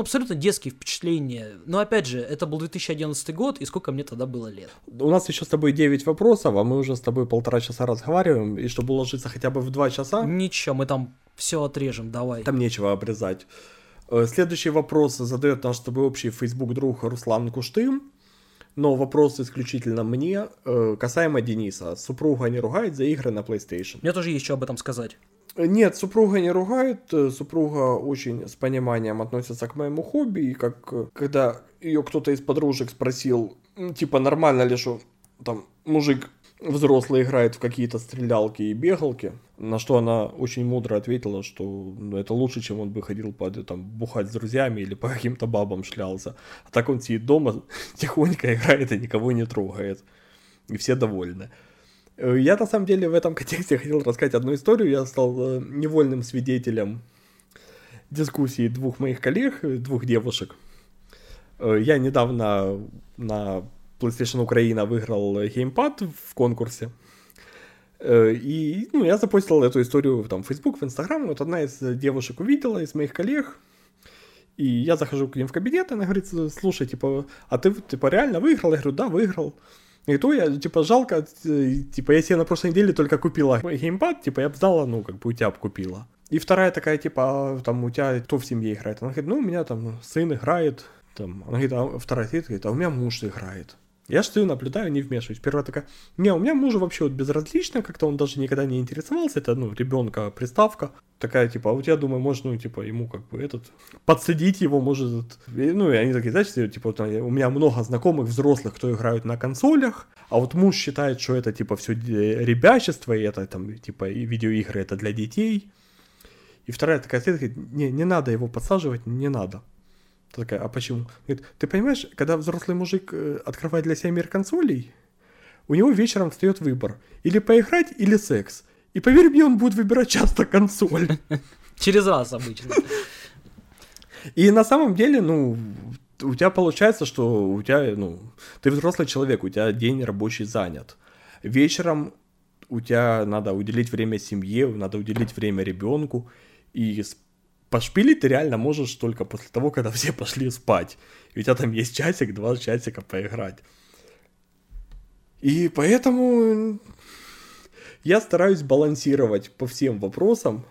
A: Ну, абсолютно детские впечатления. Но опять же, это был 2011 год, и сколько мне тогда было лет?
B: У нас еще с тобой 9 вопросов, а мы уже с тобой полтора часа разговариваем, и чтобы уложиться хотя бы в 2 часа...
A: Ничего, мы там все отрежем, давай.
B: Там нечего обрезать. Э, следующий вопрос задает наш с тобой общий Facebook друг Руслан Куштым но вопрос исключительно мне, э, касаемо Дениса. Супруга не ругает за игры на PlayStation?
A: Мне тоже есть что об этом сказать.
B: Нет, супруга не ругает, э, супруга очень с пониманием относится к моему хобби, и как э, когда ее кто-то из подружек спросил, типа, нормально ли, что там мужик взрослый играет в какие-то стрелялки и бегалки, на что она очень мудро ответила, что ну, это лучше, чем он бы ходил под, там, бухать с друзьями или по каким-то бабам шлялся. А так он сидит дома, [LAUGHS] тихонько играет и никого не трогает. И все довольны. Э, я на самом деле в этом контексте [LAUGHS] хотел рассказать одну историю. Я стал э, невольным свидетелем дискуссии двух моих коллег, двух девушек. Э, я недавно на PlayStation Украина выиграл геймпад в конкурсе. Э, и ну, я запустил эту историю там, в Facebook, в Instagram. Вот одна из девушек увидела, из моих коллег. И я захожу к ним в кабинет, и она говорит, слушай, типа, а ты типа реально выиграл? Я говорю, да, выиграл. И то я, типа, жалко, э, типа, я себе на прошлой неделе только купила геймпад, типа, я бы знала, ну, как бы у тебя бы купила. И вторая такая, типа, «А, там, у тебя кто в семье играет? Она говорит, ну, у меня там сын играет, там, она говорит, а вторая говорит, а у меня муж играет. Я стою, наблюдаю, не вмешиваюсь. Первая такая, не, у меня мужу вообще вот безразлично, как-то он даже никогда не интересовался, это, ну, ребенка приставка. Такая, типа, а у тебя, думаю, можно, ну, типа, ему как бы этот, подсадить его, может, ну, и они такие, знаете, типа, вот, у меня много знакомых взрослых, кто играют на консолях, а вот муж считает, что это, типа, все ребячество, и это, там, типа, и видеоигры это для детей. И вторая такая, не, не надо его подсаживать, не надо. Такая, а почему? Говорит, ты понимаешь, когда взрослый мужик э, открывает для себя мир консолей, у него вечером встает выбор. Или поиграть, или секс. И поверь мне, он будет выбирать часто консоль. [LAUGHS]
A: Через раз обычно.
B: И на самом деле, ну, у тебя получается, что у тебя, ну, ты взрослый человек, у тебя день рабочий занят. Вечером у тебя надо уделить время семье, надо уделить время ребенку. И пошпилить ты реально можешь только после того, когда [LAUGHS] все пошли спать. И у тебя там есть часик, два часика поиграть. И поэтому я стараюсь балансировать по всем вопросам.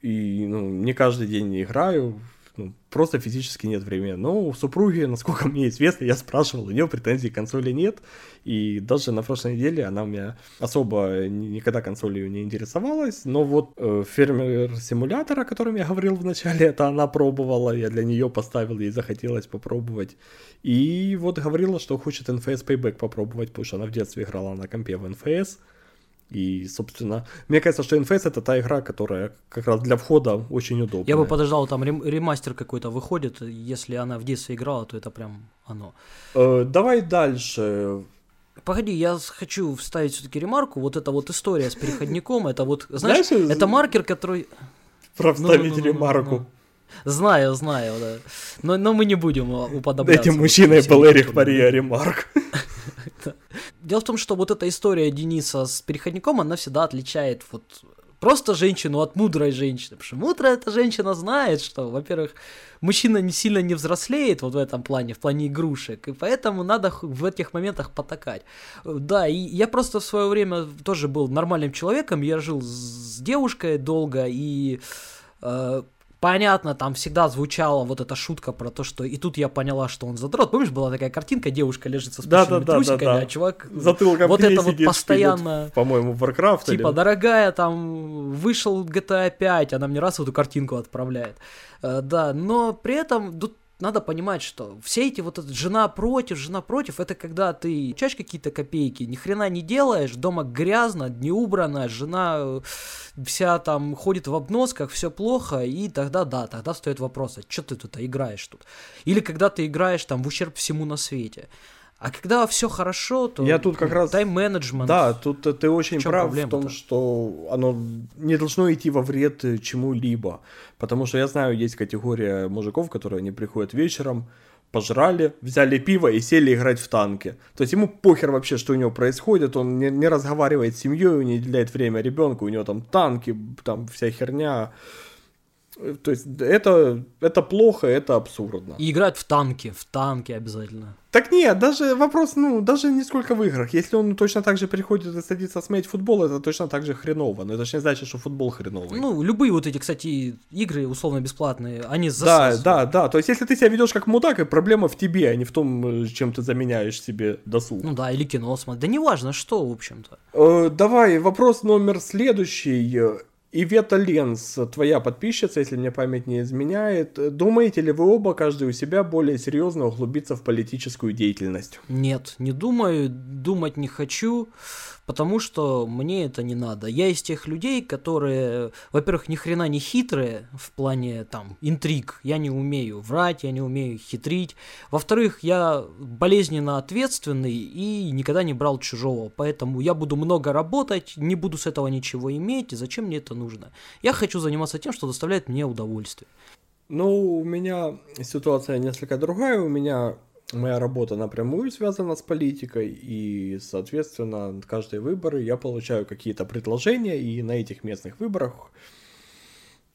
B: И ну, не каждый день играю ну, просто физически нет времени. Но у супруги, насколько мне известно, я спрашивал, у нее претензий к консоли нет, и даже на прошлой неделе она у меня особо никогда консолью не интересовалась, но вот э, фермер симулятора, о котором я говорил в начале, это она пробовала, я для нее поставил, ей захотелось попробовать. И вот говорила, что хочет NFS Payback попробовать, потому что она в детстве играла на компе в NFS. И, собственно, мне кажется, что NFS это та игра, которая как раз для входа очень удобная.
A: Я бы подождал, там ремастер какой-то выходит. Если она в детстве играла, то это прям оно.
B: Э, давай дальше.
A: Погоди, я хочу вставить все-таки ремарку. Вот эта вот история с переходником, это вот, [LAUGHS] знаешь, это маркер, который...
B: Про вставить ну, ну, ну, ремарку. Ну,
A: ну. Знаю, знаю, да. Но, но мы не будем уподобляться.
B: Этим мужчиной был Эрих Мария Ремарк. [LAUGHS]
A: Дело в том, что вот эта история Дениса с переходником, она всегда отличает вот просто женщину от мудрой женщины. Потому что мудрая эта женщина знает, что, во-первых, мужчина не сильно не взрослеет вот в этом плане, в плане игрушек, и поэтому надо в этих моментах потакать. Да, и я просто в свое время тоже был нормальным человеком, я жил с девушкой долго, и э, Понятно, там всегда звучала вот эта шутка про то, что и тут я поняла, что он задрот. Помнишь, была такая картинка, девушка лежит со спущенными да, да, трусиками, да, да, да. а чувак
B: Затылком
A: вот это вот постоянно...
B: По-моему, Warcraft
A: Типа, или... дорогая, там, вышел GTA 5, она мне раз эту картинку отправляет. Uh, да, но при этом тут надо понимать, что все эти вот жена против, жена против, это когда ты чаешь какие-то копейки, ни хрена не делаешь, дома грязно, не убрано, жена э, вся там ходит в обносках, все плохо, и тогда да, тогда стоит вопрос, а что ты тут играешь тут? Или когда ты играешь там в ущерб всему на свете. А когда все хорошо, то
B: Я тут как раз-
A: тайм-менеджмент.
B: Да, тут ты очень прав в том, что оно не должно идти во вред э, чему-либо. Потому что я знаю, есть категория мужиков, которые не приходят вечером, пожрали, взяли пиво и сели играть в танки. То есть ему похер вообще, что у него происходит, он не, не разговаривает с семьей, не уделяет время ребенку, у него там танки, там вся херня. То есть это, это плохо, это абсурдно.
A: И играть в танки, в танки обязательно.
B: Так нет, даже вопрос, ну, даже не сколько в играх. Если он точно так же приходит и садится смотреть футбол, это точно так же хреново. Но это же не значит, что футбол хреновый.
A: Ну, любые вот эти, кстати, игры условно бесплатные, они
B: да,
A: засасывают.
B: да, да. То есть, если ты себя ведешь как мудак, и проблема в тебе, а не в том, э, чем ты заменяешь себе досуг.
A: Ну да, или кино смотреть. Да неважно, что, в общем-то.
B: Э, давай, вопрос номер следующий. Ивета Ленс, твоя подписчица, если мне память не изменяет. Думаете ли вы оба, каждый у себя, более серьезно углубиться в политическую деятельность?
A: Нет, не думаю, думать не хочу, потому что мне это не надо. Я из тех людей, которые, во-первых, ни хрена не хитрые в плане там интриг. Я не умею врать, я не умею хитрить. Во-вторых, я болезненно ответственный и никогда не брал чужого, поэтому я буду много работать, не буду с этого ничего иметь. и Зачем мне это нужно? Я хочу заниматься тем, что доставляет мне удовольствие.
B: Ну, у меня ситуация несколько другая. У меня моя работа напрямую связана с политикой, и, соответственно, каждые выборы я получаю какие-то предложения, и на этих местных выборах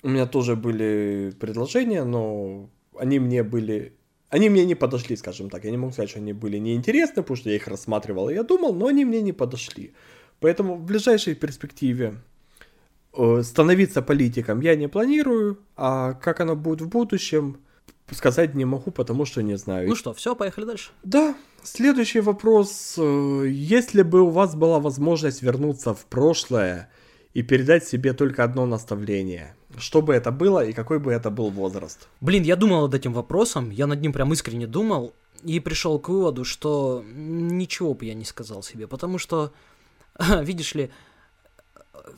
B: у меня тоже были предложения, но они мне были... Они мне не подошли, скажем так. Я не могу сказать, что они были неинтересны, потому что я их рассматривал и я думал, но они мне не подошли. Поэтому в ближайшей перспективе э, становиться политиком я не планирую, а как оно будет в будущем, сказать не могу, потому что не знаю.
A: Ну что, все, поехали дальше.
B: Да, следующий вопрос. Если бы у вас была возможность вернуться в прошлое и передать себе только одно наставление, что бы это было и какой бы это был возраст?
A: Блин, я думал над этим вопросом, я над ним прям искренне думал и пришел к выводу, что ничего бы я не сказал себе, потому что, [LAUGHS] видишь ли,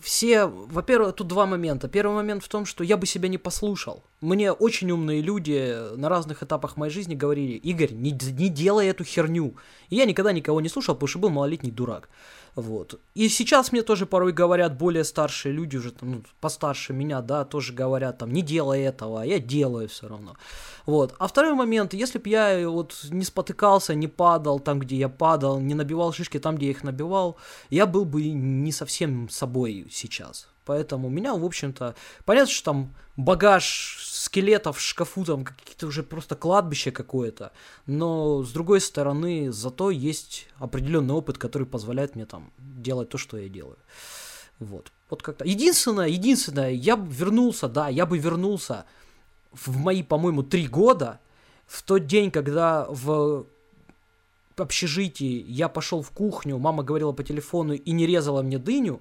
A: все, во-первых, тут два момента. Первый момент в том, что я бы себя не послушал. Мне очень умные люди на разных этапах моей жизни говорили, Игорь, не, не делай эту херню. И я никогда никого не слушал, потому что был малолетний дурак. Вот. И сейчас мне тоже порой говорят более старшие люди, уже там, ну, постарше меня, да, тоже говорят, там, не делай этого, а я делаю все равно. Вот. А второй момент, если бы я вот не спотыкался, не падал там, где я падал, не набивал шишки там, где я их набивал, я был бы не совсем собой сейчас. Поэтому меня, в общем-то, понятно, что там багаж скелетов в шкафу, там какие-то уже просто кладбище какое-то, но с другой стороны, зато есть определенный опыт, который позволяет мне там делать то, что я делаю. Вот. Вот как-то. Единственное, единственное, я бы вернулся, да, я бы вернулся в мои, по-моему, три года, в тот день, когда в общежитии я пошел в кухню, мама говорила по телефону и не резала мне дыню,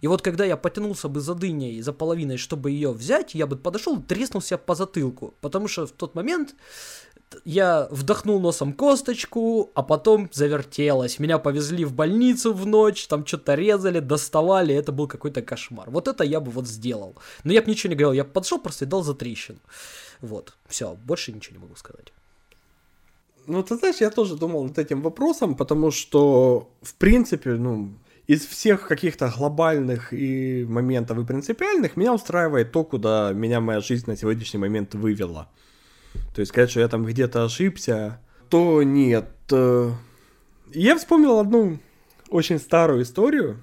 A: и вот когда я потянулся бы за дыней, за половиной, чтобы ее взять, я бы подошел и треснул себя по затылку. Потому что в тот момент я вдохнул носом косточку, а потом завертелось. Меня повезли в больницу в ночь, там что-то резали, доставали, это был какой-то кошмар. Вот это я бы вот сделал. Но я бы ничего не говорил, я подошел просто и дал за трещину. Вот, все, больше ничего не могу сказать.
B: Ну, ты знаешь, я тоже думал над этим вопросом, потому что, в принципе, ну, из всех каких-то глобальных и моментов и принципиальных меня устраивает то, куда меня моя жизнь на сегодняшний момент вывела. То есть сказать, что я там где-то ошибся, то нет. Э, Я вспомнил одну очень старую историю.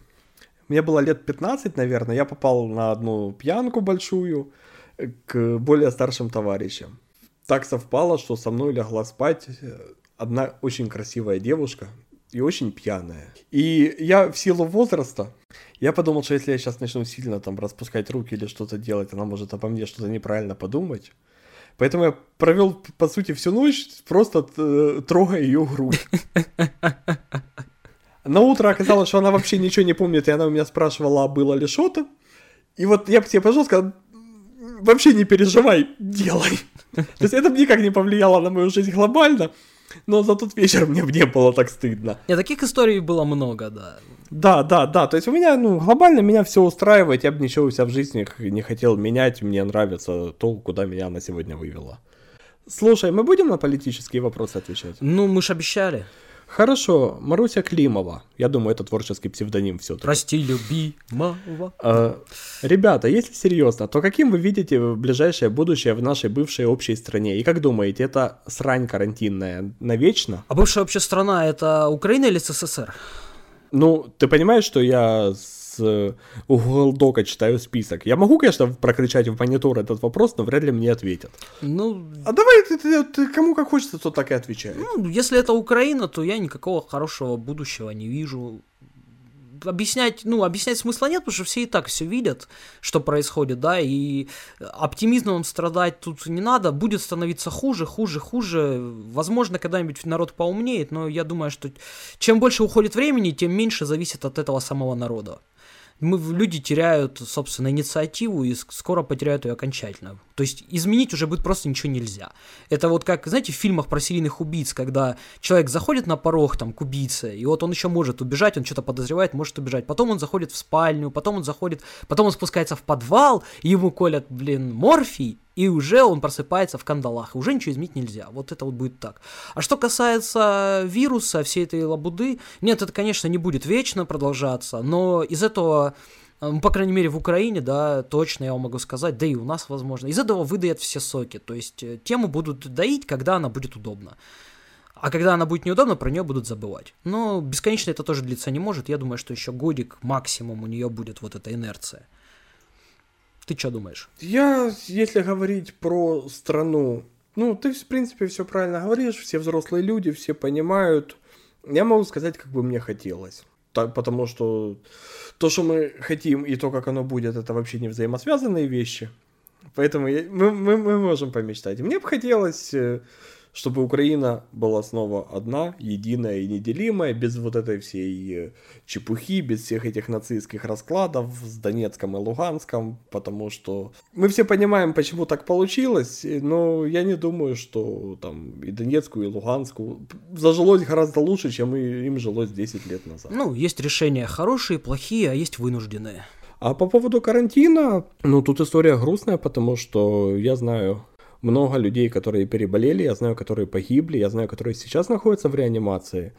B: Мне было лет 15, наверное. Я попал на одну пьянку большую э, к более старшим товарищам. Так совпало, что со мной легла спать э, одна очень красивая девушка, и очень пьяная. И я в силу возраста, я подумал, что если я сейчас начну сильно там распускать руки или что-то делать, она может обо мне что-то неправильно подумать. Поэтому я провел, по сути, всю ночь, просто э, трогая ее грудь. На утро оказалось, что она вообще ничего не помнит, и она у меня спрашивала, а было ли что-то. И вот я бы тебе пожал, сказал, вообще не переживай, делай. [LAUGHS] То есть это никак не повлияло на мою жизнь глобально, но за тот вечер мне не было так стыдно.
A: Нет, таких историй было много, да.
B: Да, да, да. То есть у меня, ну, глобально меня все устраивает. Я бы ничего у себя в жизни не хотел менять. Мне нравится то, куда меня она сегодня вывела. Слушай, мы будем на политические вопросы отвечать?
A: Ну, мы ж обещали.
B: Хорошо, Маруся Климова. Я думаю, это творческий псевдоним все таки
A: Прости, любимого.
B: А, ребята, если серьезно, то каким вы видите ближайшее будущее в нашей бывшей общей стране? И как думаете, это срань карантинная навечно?
A: А бывшая вообще страна это Украина или СССР?
B: Ну, ты понимаешь, что я с э, Google Дока читаю список. Я могу, конечно, прокричать в монитор этот вопрос, но вряд ли мне ответят.
A: Ну,
B: А давай ты, ты- ты кому как хочется, то так и отвечай.
A: ну, если это Украина, то я никакого хорошего будущего не вижу. Объяснять, ну, объяснять смысла нет, потому что все и так все видят, что происходит, да, и оптимизмом страдать тут не надо, будет становиться хуже, хуже, хуже. Возможно, когда-нибудь народ поумнеет, но я думаю, что чем больше уходит времени, тем меньше зависит от этого самого народа. Мы, люди теряют, собственно, инициативу и скоро потеряют ее окончательно. То есть изменить уже будет просто ничего нельзя. Это вот как, знаете, в фильмах про серийных убийц, когда человек заходит на порог там к убийце, и вот он еще может убежать, он что-то подозревает, может убежать. Потом он заходит в спальню, потом он заходит, потом он спускается в подвал, и ему колят, блин, морфий, и уже он просыпается в кандалах, уже ничего изменить нельзя. Вот это вот будет так. А что касается вируса, всей этой лабуды, нет, это, конечно, не будет вечно продолжаться, но из этого по крайней мере, в Украине, да, точно я вам могу сказать, да и у нас, возможно, из этого выдают все соки. То есть э, тему будут доить, когда она будет удобна. А когда она будет неудобна, про нее будут забывать. Но бесконечно это тоже длиться не может. Я думаю, что еще годик максимум у нее будет вот эта инерция. Ты что думаешь?
B: Я, если говорить про страну, ну, ты, в принципе, все правильно говоришь, все взрослые люди, все понимают. Я могу сказать, как бы мне хотелось. Так, потому что то, что мы хотим, и то, как оно будет, это вообще не взаимосвязанные вещи. Поэтому я- мы, мы, мы можем помечтать. Мне бы хотелось, э, чтобы Украина была снова одна, единая и неделимая, без вот этой всей э, чепухи, без всех этих нацистских раскладов с Донецком и Луганском, потому что мы все понимаем, почему так получилось, но я не думаю, что там и Донецку, и Луганску зажилось гораздо лучше, чем им жилось 10 лет назад.
A: Ну, есть решения хорошие, плохие, а есть вынужденные.
B: А по поводу карантина, ну тут история грустная, потому что я знаю много людей, которые переболели, я знаю, которые погибли, я знаю, которые сейчас находятся в реанимации.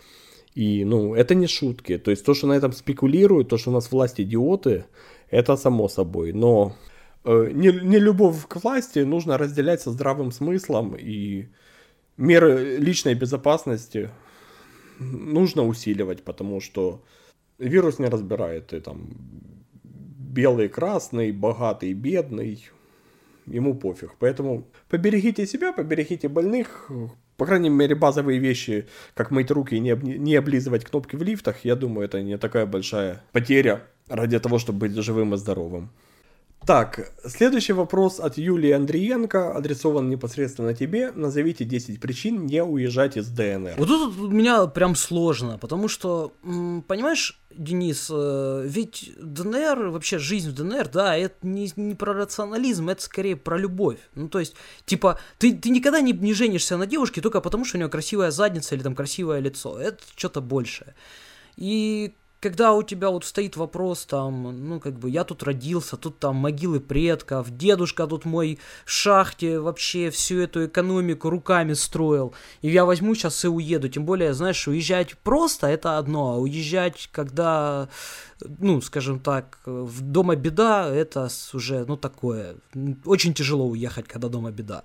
B: И, ну, это не шутки. То есть то, что на этом спекулируют, то, что у нас власть идиоты, это само собой. Но э, не, не любовь к власти нужно разделять со здравым смыслом, и меры личной безопасности нужно усиливать, потому что вирус не разбирает, и там белый, красный, богатый, бедный, ему пофиг. Поэтому поберегите себя, поберегите больных, по крайней мере, базовые вещи, как мыть руки и не, не облизывать кнопки в лифтах, я думаю, это не такая большая потеря ради того, чтобы быть живым и здоровым. Так, следующий вопрос от Юлии Андриенко, адресован непосредственно тебе. Назовите 10 причин не уезжать из ДНР.
A: Вот тут у меня прям сложно, потому что, понимаешь, Денис, э, ведь ДНР, вообще жизнь в ДНР, да, это не, не про рационализм, это скорее про любовь. Ну, то есть, типа, ты, ты никогда не, не женишься на девушке только потому, что у нее красивая задница или там красивое лицо. Это что-то большее. И когда у тебя вот стоит вопрос там, ну, как бы, я тут родился, тут там могилы предков, дедушка тут мой в шахте вообще всю эту экономику руками строил, и я возьму сейчас и уеду, тем более, знаешь, уезжать просто это одно, а уезжать, когда, ну, скажем так, в дома беда, это уже, ну, такое, очень тяжело уехать, когда дома беда.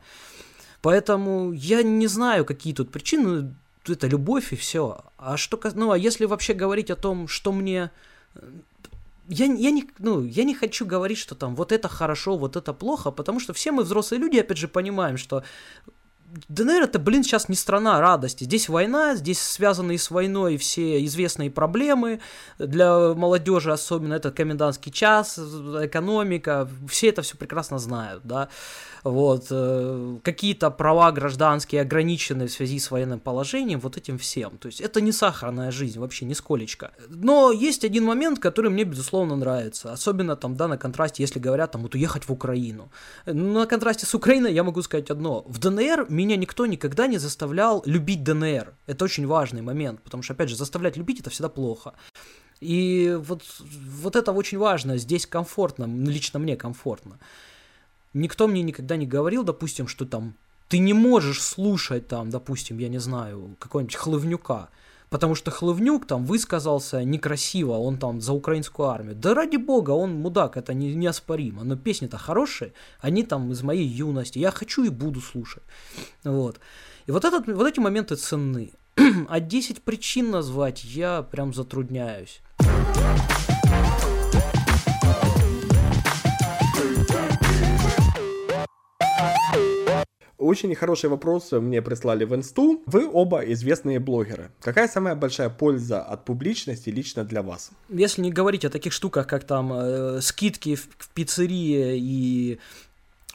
A: Поэтому я не знаю, какие тут причины, это любовь и все. А что, ну, а если вообще говорить о том, что мне э, я, я, не, ну, я не хочу говорить, что там вот это хорошо, вот это плохо, потому что все мы взрослые люди, опять же, понимаем, что ДНР это, блин, сейчас не страна радости. Здесь война, здесь связанные с войной все известные проблемы. Для молодежи особенно это комендантский час, экономика. Все это все прекрасно знают, да. Вот. э, Какие-то права гражданские ограничены в связи с военным положением, вот этим всем. То есть это не сахарная жизнь, вообще нисколечко. Но есть один момент, который мне, безусловно, нравится. Особенно там, да, на контрасте, если говорят там, вот уехать в Украину. На контрасте с Украиной я могу сказать одно. В ДНР меня никто никогда не заставлял любить ДНР. Это очень важный момент, потому что, опять же, заставлять любить это всегда плохо. И вот, вот это очень важно. Здесь комфортно, лично мне комфортно. Никто мне никогда не говорил, допустим, что там ты не можешь слушать там, допустим, я не знаю, какого-нибудь Хлывнюка. Потому что Хлывнюк там высказался некрасиво, он там за украинскую армию. Да ради бога, он мудак, это не, неоспоримо. Но песни-то хорошие, они там из моей юности, я хочу и буду слушать. Вот. И вот, этот, вот эти моменты ценны. [CLEARS THROAT] а 10 причин назвать я прям затрудняюсь.
B: Очень хороший вопрос мне прислали в инсту. Вы оба известные блогеры. Какая самая большая польза от публичности лично для вас?
A: Если не говорить о таких штуках, как там э, скидки в, в пиццерии и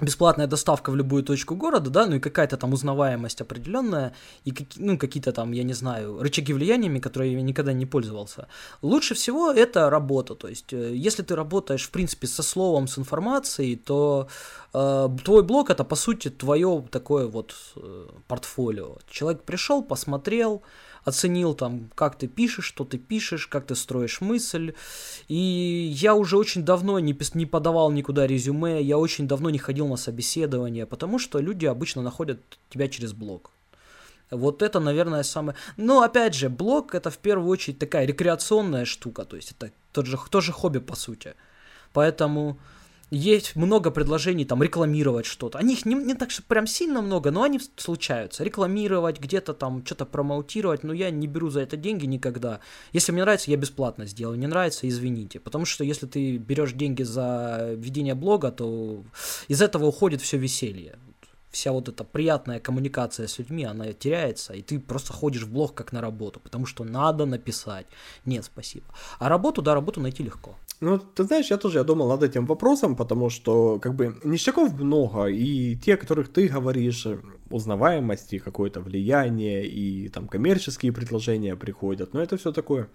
A: бесплатная доставка в любую точку города, да, ну и какая-то там узнаваемость определенная, и ну, какие-то там, я не знаю, рычаги влияниями, которые я никогда не пользовался. Лучше всего это работа, то есть э, если ты работаешь, в принципе, со словом, с информацией, то э, твой блог это, по сути, твое такое вот э, портфолио. Человек пришел, посмотрел, оценил там, как ты пишешь, что ты пишешь, как ты строишь мысль. И я уже очень давно не, не подавал никуда резюме, я очень давно не ходил на собеседование, потому что люди обычно находят тебя через блог. Вот это, наверное, самое... Но, опять же, блог это в первую очередь такая рекреационная штука, то есть это тот же, тоже хобби, по сути. Поэтому есть много предложений там рекламировать что-то. Они их не, не так что прям сильно много, но они случаются. Рекламировать, где-то там что-то промоутировать, но я не беру за это деньги никогда. Если мне нравится, я бесплатно сделаю. Не нравится, извините. Потому что если ты берешь деньги за ведение блога, то из этого уходит все веселье вся вот эта приятная коммуникация с людьми, она теряется, и ты просто ходишь в блог как на работу, потому что надо написать. Нет, спасибо. А работу, да, работу найти легко.
B: Ну, ты знаешь, я тоже я думал над этим вопросом, потому что, как бы, ништяков много, и те, о которых ты говоришь, узнаваемости, какое-то влияние, и там коммерческие предложения приходят, но это все такое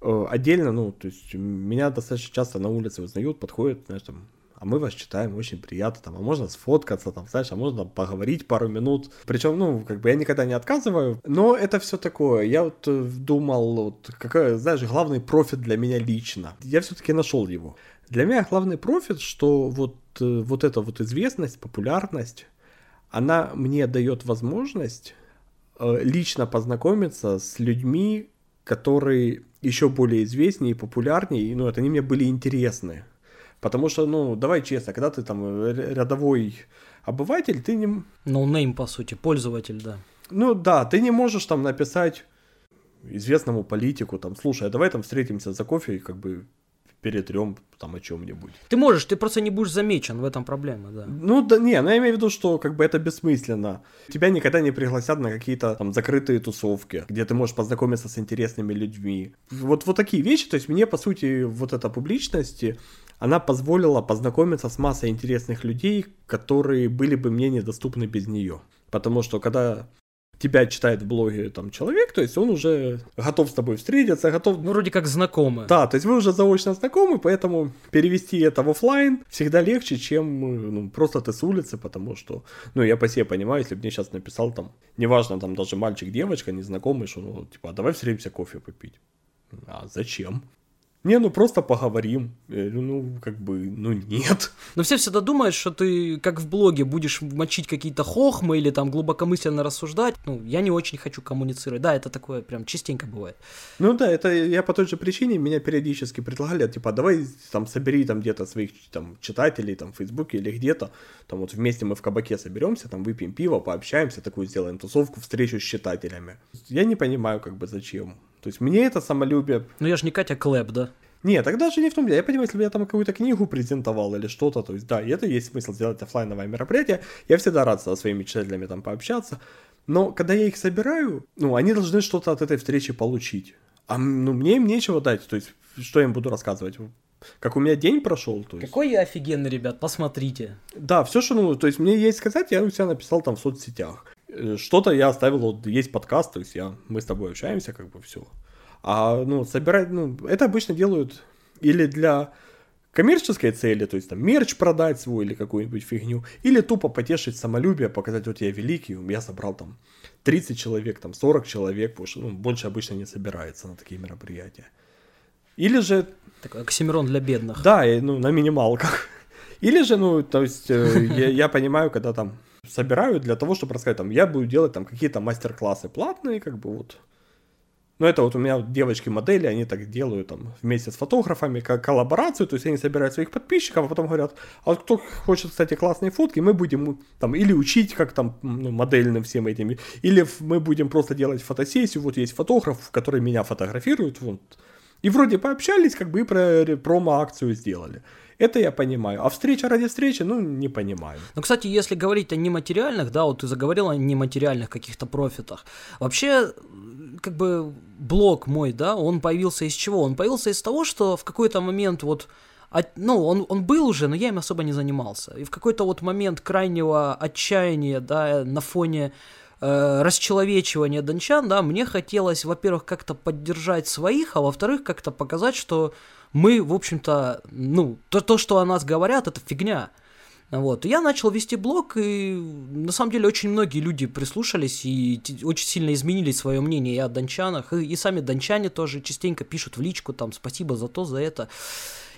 B: э, отдельно, ну, то есть меня достаточно часто на улице узнают, подходят, знаешь, там, а мы вас читаем, очень приятно, там, а можно сфоткаться, там, знаешь, а можно поговорить пару минут. Причем, ну, как бы я никогда не отказываю, но это все такое. Я вот э, думал, вот, какой, знаешь, главный профит для меня лично. Я все-таки нашел его. Для меня главный профит, что вот, э, вот эта вот известность, популярность, она мне дает возможность э, лично познакомиться с людьми, которые еще более известнее и популярнее, и, ну, это они мне были интересны. Потому что, ну, давай честно, когда ты там э, рядовой обыватель, ты не...
A: No name, по сути, пользователь, да.
B: Ну да, ты не можешь там написать известному политику, там, слушай, а давай там встретимся за кофе и как бы перетрем там о чем-нибудь.
A: Ты можешь, ты просто не будешь замечен, в этом проблема, да.
B: Ну да, не, ну я имею в виду, что как бы это бессмысленно. Тебя никогда не пригласят на какие-то там закрытые тусовки, где ты можешь познакомиться с интересными людьми. Вот, вот такие вещи, то есть мне, по сути, вот эта публичность, она позволила познакомиться с массой интересных людей, которые были бы мне недоступны без нее. Потому что когда тебя читает в блоге там человек, то есть он уже готов с тобой встретиться, готов...
A: Ну, вроде как знакомы.
B: Да, то есть вы уже заочно знакомы, поэтому перевести это в офлайн всегда легче, чем ну, просто ты с улицы, потому что, ну, я по себе понимаю, если бы мне сейчас написал там, неважно, там даже мальчик, девочка, незнакомый, что, ну, типа, а давай встретимся кофе попить. А зачем? Не, ну просто поговорим. Я говорю, ну, как бы, ну нет.
A: Но все всегда думают, что ты, как в блоге, будешь мочить какие-то хохмы или там глубокомысленно рассуждать. Ну, я не очень хочу коммуницировать. Да, это такое прям частенько бывает.
B: Ну да, это я по той же причине, меня периодически предлагали, типа, давай там собери там где-то своих там читателей там в Фейсбуке или где-то. Там вот вместе мы в кабаке соберемся, там выпьем пиво, пообщаемся, такую сделаем тусовку, встречу с читателями. Я не понимаю, как бы зачем. То есть мне это самолюбие...
A: Ну я же не Катя Клэп, да?
B: Нет, тогда же не в том деле. Я понимаю, если бы я там какую-то книгу презентовал или что-то, то есть да, и это есть смысл сделать офлайновое мероприятие. Я всегда рад со своими читателями там пообщаться. Но когда я их собираю, ну, они должны что-то от этой встречи получить. А ну, мне им нечего дать. То есть, что я им буду рассказывать? Как у меня день прошел. То есть...
A: Какой я офигенный, ребят, посмотрите.
B: Да, все, что, ну, то есть мне есть сказать, я у себя написал там в соцсетях. Э, что-то я оставил, вот есть подкаст, то есть я, мы с тобой общаемся, как бы все. А, ну, собирать, ну, это обычно делают или для коммерческой цели, то есть там мерч продать свой или какую-нибудь фигню, или тупо потешить самолюбие, показать, вот я великий, я собрал там 30 человек, там 40 человек, потому что ну, больше обычно не собирается на такие мероприятия. Или же...
A: Такой оксимирон для бедных.
B: Да, ну, на минималках. Или же, ну, то есть, э, я, я понимаю, когда там собираю для того, чтобы рассказать, там, я буду делать там какие-то мастер-классы платные, как бы вот, Но это вот у меня девочки-модели, они так делают там вместе с фотографами, как коллаборацию, то есть они собирают своих подписчиков, а потом говорят, а вот кто хочет, кстати, классные фотки, мы будем там или учить, как там ну, модельным всем этим, или мы будем просто делать фотосессию, вот есть фотограф, который меня фотографирует, вот. И вроде пообщались, как бы и про промо-акцию сделали. Это я понимаю. А встреча ради встречи, ну, не понимаю.
A: Ну, кстати, если говорить о нематериальных, да, вот ты заговорил о нематериальных каких-то профитах. Вообще, как бы блог мой, да, он появился из чего? Он появился из того, что в какой-то момент вот от, ну, он, он был уже, но я им особо не занимался. И в какой-то вот момент крайнего отчаяния, да, на фоне э, расчеловечивания дончан, да, мне хотелось, во-первых, как-то поддержать своих, а во-вторых, как-то показать, что мы, в общем-то, ну, то, то, что о нас говорят, это фигня. Вот. Я начал вести блог, и на самом деле очень многие люди прислушались и очень сильно изменили свое мнение и о дончанах, и, и сами дончане тоже частенько пишут в личку, там, спасибо за то, за это.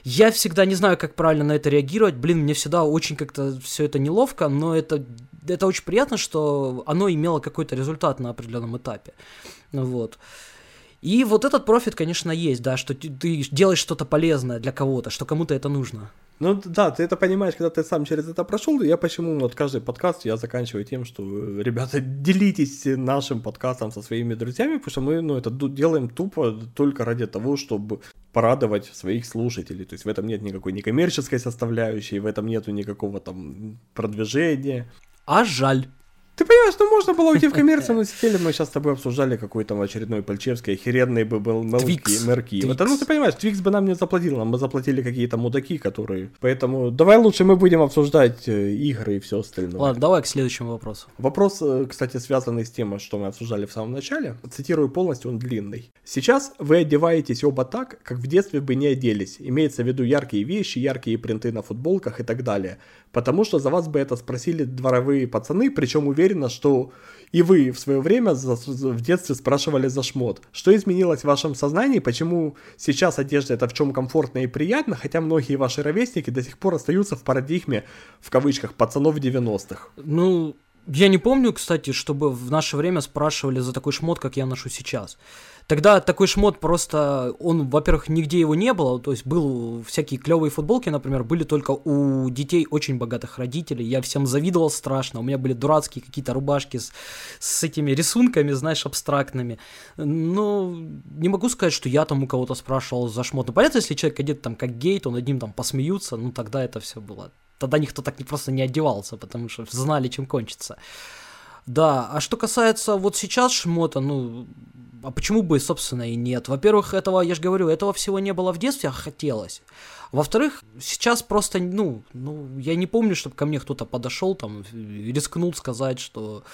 A: Я всегда не знаю, как правильно на это реагировать. Блин, мне всегда очень как-то все это неловко, но это, это очень приятно, что оно имело какой-то результат на определенном этапе. Вот. И вот этот профит, конечно, есть, да, что ты делаешь что-то полезное для кого-то, что кому-то это нужно.
B: Ну да, ты это понимаешь, когда ты сам через это прошел. Я почему вот каждый подкаст я заканчиваю тем, что ребята, делитесь нашим подкастом со своими друзьями, потому что мы ну, это делаем тупо только ради того, чтобы порадовать своих слушателей. То есть в этом нет никакой некоммерческой составляющей, в этом нету никакого там продвижения.
A: А жаль.
B: Ты понимаешь, ну можно было уйти в [LAUGHS] коммерцию, но сидели мы сейчас с тобой обсуждали какой там очередной Пальчевский, охеренный бы был мелки, мерки. Twix. Это, ну ты понимаешь, Twix бы нам не заплатил, нам мы заплатили какие-то мудаки, которые... Поэтому давай лучше мы будем обсуждать э, игры и все остальное.
A: Ладно, давай к следующему вопросу.
B: Вопрос, э, кстати, связанный с тем, что мы обсуждали в самом начале. Цитирую полностью, он длинный. Сейчас вы одеваетесь оба так, как в детстве бы не оделись. Имеется в виду яркие вещи, яркие принты на футболках и так далее потому что за вас бы это спросили дворовые пацаны, причем уверена, что и вы в свое время в детстве спрашивали за шмот. Что изменилось в вашем сознании, почему сейчас одежда это в чем комфортно и приятно, хотя многие ваши ровесники до сих пор остаются в парадигме, в кавычках, пацанов 90-х?
A: Ну, я не помню, кстати, чтобы в наше время спрашивали за такой шмот, как я ношу сейчас. Тогда такой шмот просто, он, во-первых, нигде его не было, то есть был всякие клевые футболки, например, были только у детей очень богатых родителей, я всем завидовал страшно, у меня были дурацкие какие-то рубашки с, с этими рисунками, знаешь, абстрактными, но не могу сказать, что я там у кого-то спрашивал за шмот, ну понятно, если человек одет там как гей, то над ним там посмеются, ну тогда это все было, тогда никто так просто не одевался, потому что знали, чем кончится. Да, а что касается вот сейчас шмота, ну, а почему бы, собственно, и нет? Во-первых, этого, я же говорю, этого всего не было в детстве, а хотелось. Во-вторых, сейчас просто, ну, ну, я не помню, чтобы ко мне кто-то подошел там, рискнул сказать, что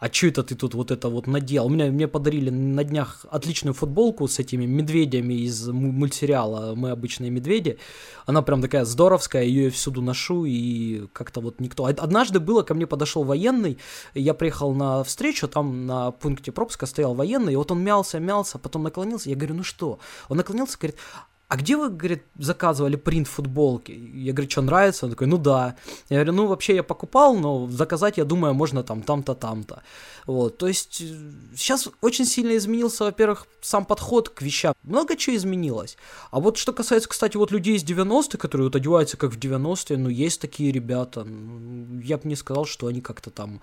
A: а что это ты тут вот это вот надел? У меня мне подарили на днях отличную футболку с этими медведями из мультсериала «Мы обычные медведи». Она прям такая здоровская, ее я всюду ношу, и как-то вот никто... Однажды было, ко мне подошел военный, я приехал на встречу, там на пункте пропуска стоял военный, и вот он мялся, мялся, потом наклонился, я говорю, ну что? Он наклонился, говорит, а где вы, говорит, заказывали принт футболки? Я говорю, что нравится? Он такой, ну да. Я говорю, ну вообще я покупал, но заказать, я думаю, можно там, там-то, там-то. Вот, то есть сейчас э, очень сильно изменился, во-первых, сам подход к вещам. Много чего изменилось. А вот что касается, кстати, вот людей из 90-х, которые вот одеваются как в 90-е, ну есть такие ребята. Я бы не сказал, что они как-то там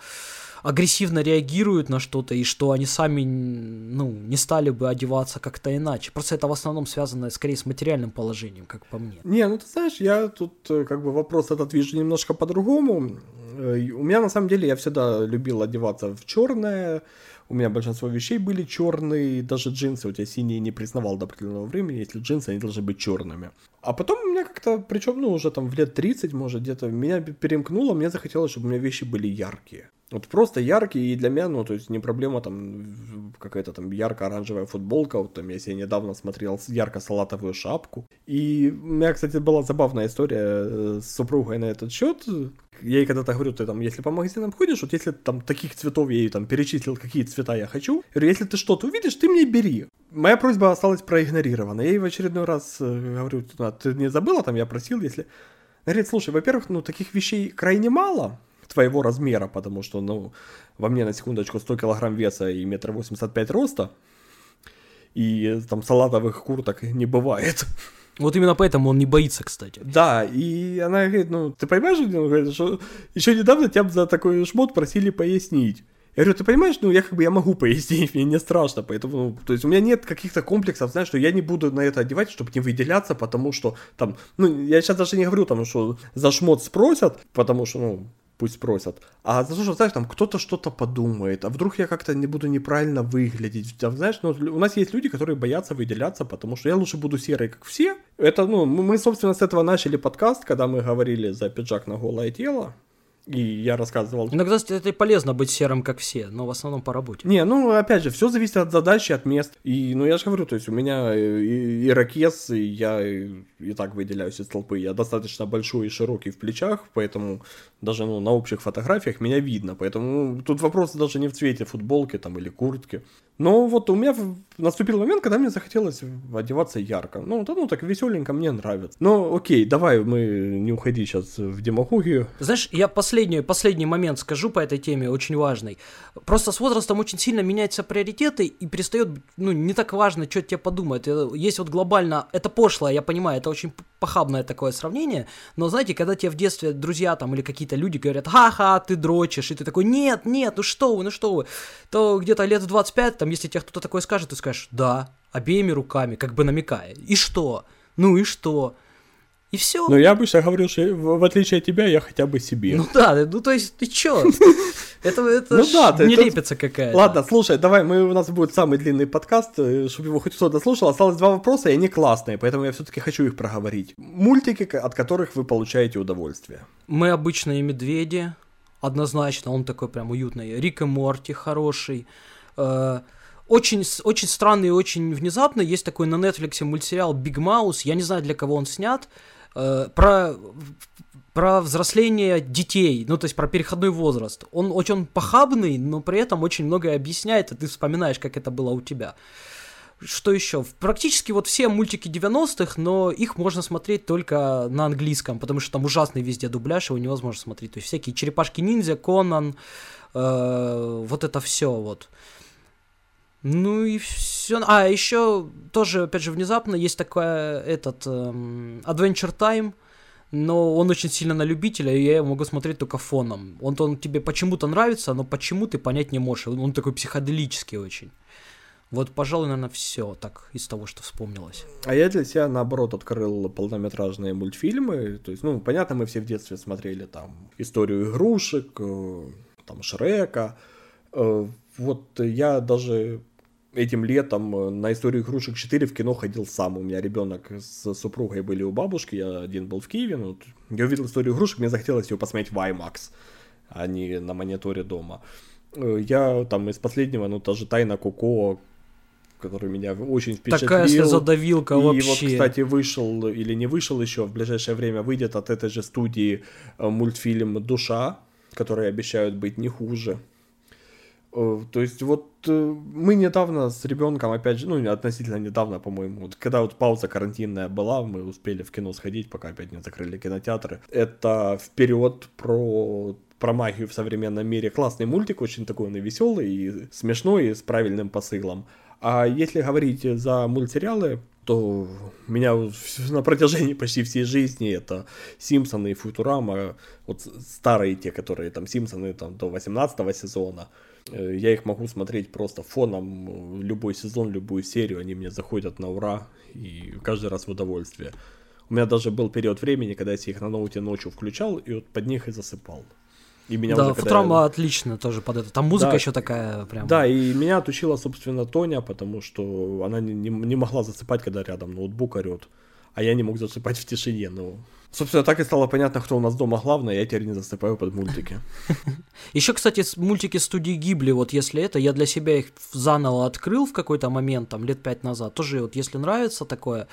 A: агрессивно реагируют на что-то, и что они сами, ну, не стали бы одеваться как-то иначе. Просто это в основном связано скорее с материальным положением, как по мне.
B: Не, ну ты знаешь, я тут э, как бы вопрос этот вижу немножко по-другому. Э, у меня на самом деле я всегда любил одеваться в черное, у меня большинство вещей были черные, даже джинсы у тебя синие не признавал до определенного времени, если джинсы, они должны быть черными. А потом у меня как-то, причем, ну, уже там в лет 30, может, где-то, меня перемкнуло, мне захотелось, чтобы у меня вещи были яркие. Вот просто яркие, и для меня, ну, то есть не проблема там какая-то там ярко-оранжевая футболка, вот там я себе недавно смотрел ярко-салатовую шапку. И у меня, кстати, была забавная история э, с супругой на этот счет. Я ей когда-то говорю, ты там, если по магазинам ходишь, вот если там таких цветов я ей там перечислил, какие цвета я хочу, говорю, если ты что-то увидишь, ты мне бери. Моя просьба осталась проигнорирована. Я ей в очередной раз э, говорю, «А ты не забыла, там я просил, если... Она говорит, слушай, во-первых, ну таких вещей крайне мало, твоего размера, потому что, ну, во мне на секундочку 100 килограмм веса и метр восемьдесят пять роста. и там салатовых курток не бывает.
A: Вот именно поэтому он не боится, кстати.
B: Да, и она говорит, ну, ты понимаешь, он говорит, что еще недавно тебя за такой шмот просили пояснить. Я говорю, ты понимаешь, ну я как бы я могу пояснить, [LAUGHS] мне не страшно, поэтому, ну, то есть у меня нет каких-то комплексов, знаешь, что я не буду на это одевать, чтобы не выделяться, потому что там, ну я сейчас даже не говорю там, что за шмот спросят, потому что, ну, пусть спросят. А то, что, знаешь, там кто-то что-то подумает, а вдруг я как-то не буду неправильно выглядеть. А, знаешь, ну, у нас есть люди, которые боятся выделяться, потому что я лучше буду серый, как все. Это, ну, мы, собственно, с этого начали подкаст, когда мы говорили за пиджак на голое тело. И я рассказывал.
A: Иногда это полезно быть серым, как все, но в основном по работе.
B: Не, ну опять же, все зависит от задачи, от мест. И, ну я же говорю, то есть у меня и, ирокез, и я и, и так выделяюсь из толпы. Я достаточно большой и широкий в плечах, поэтому даже ну, на общих фотографиях меня видно. Поэтому ну, тут вопрос даже не в цвете футболки там или куртки. Но вот у меня наступил момент, когда мне захотелось одеваться ярко. Ну, да, ну так веселенько, мне нравится. Но окей, давай мы не уходи сейчас в демагогию.
A: Знаешь, я последний, последний момент скажу по этой теме, очень важный. Просто с возрастом очень сильно меняются приоритеты и перестает, ну, не так важно, что тебе подумают. Э, есть вот глобально, это пошлое, я понимаю, это очень похабное такое сравнение, но знаете, когда тебе в детстве друзья там или какие-то люди говорят, ха-ха, ты дрочишь, и ты такой, нет, нет, ну что вы, ну что вы, то где-то лет в 25 там, если тебе кто-то такое скажет, ты скажешь, да, обеими руками, как бы намекая. И что? Ну и что? И все.
B: Ну, я обычно говорю, что в, отличие от тебя, я хотя бы себе.
A: Ну да, ну то есть ты чё? [LAUGHS] Это, это ну, да, не ты, лепится какая-то.
B: Ладно, слушай, давай, мы, у нас будет самый длинный подкаст, э, чтобы его хоть кто-то слушал. Осталось два вопроса, и они классные, поэтому я все-таки хочу их проговорить. Мультики, от которых вы получаете удовольствие.
A: Мы обычные медведи, однозначно, он такой прям уютный. Рик и Морти хороший. Э, очень, очень странный и очень внезапно. Есть такой на Netflix мультсериал Биг Маус. Я не знаю, для кого он снят. Э, про про взросление детей, ну, то есть про переходной возраст. Он очень похабный, но при этом очень многое объясняет, и ты вспоминаешь, как это было у тебя. Что еще? Практически вот все мультики 90-х, но их можно смотреть только на английском, потому что там ужасный везде дубляж, его невозможно смотреть. То есть всякие черепашки-ниндзя, Конан, э, вот это все вот. Ну и все. А, еще тоже, опять же, внезапно есть такой этот эм, Adventure Time, но он очень сильно на любителя, и я его могу смотреть только фоном. Он, он тебе почему-то нравится, но почему ты понять не можешь. Он такой психоделический очень. Вот, пожалуй, наверное, все так из того, что вспомнилось.
B: А я для себя, наоборот, открыл полнометражные мультфильмы. То есть, ну, понятно, мы все в детстве смотрели там историю игрушек, э, там Шрека. Вот я даже этим летом э, на историю игрушек 4 в кино ходил сам. У меня ребенок с супругой были у бабушки, я один был в Киеве. Ну, я увидел историю игрушек, мне захотелось ее посмотреть в IMAX, а не на мониторе дома. Э, я там из последнего, ну, та же Тайна Коко, который меня очень впечатлил.
A: Такая слезодавилка
B: и
A: вообще.
B: И вот, кстати, вышел или не вышел еще, в ближайшее время выйдет от этой же студии э, мультфильм «Душа», который обещают быть не хуже. Э, то есть вот э, мы недавно с ребенком, опять же, ну относительно недавно, по-моему, вот, когда вот пауза карантинная была, мы успели в кино сходить, пока опять не закрыли кинотеатры. Это вперед про про магию в современном мире. Классный мультик, очень такой он и веселый, и смешной, и с правильным посылом. А если говорить за мультсериалы, то меня на протяжении почти всей жизни это Симпсоны и Футурама, вот старые те, которые там Симпсоны там до 18 сезона, я их могу смотреть просто фоном, э, любой сезон, любую серию, они мне заходят на ура, и каждый раз в удовольствие. У меня даже был период времени, когда я их на ноуте ночью включал, и вот под них и засыпал.
A: И меня да, уже, Футурама я... отлично тоже под это. Там музыка да, еще такая прям.
B: Да, и меня отучила, собственно, Тоня, потому что она не, не, не могла засыпать, когда рядом ноутбук орет. А я не мог засыпать в тишине. Ну, Собственно, так и стало понятно, кто у нас дома главный, я теперь не засыпаю под мультики. [LAUGHS]
A: Еще, кстати, мультики студии Гибли, вот если это, я для себя их заново открыл в какой-то момент, там, лет пять назад. Тоже вот если нравится такое,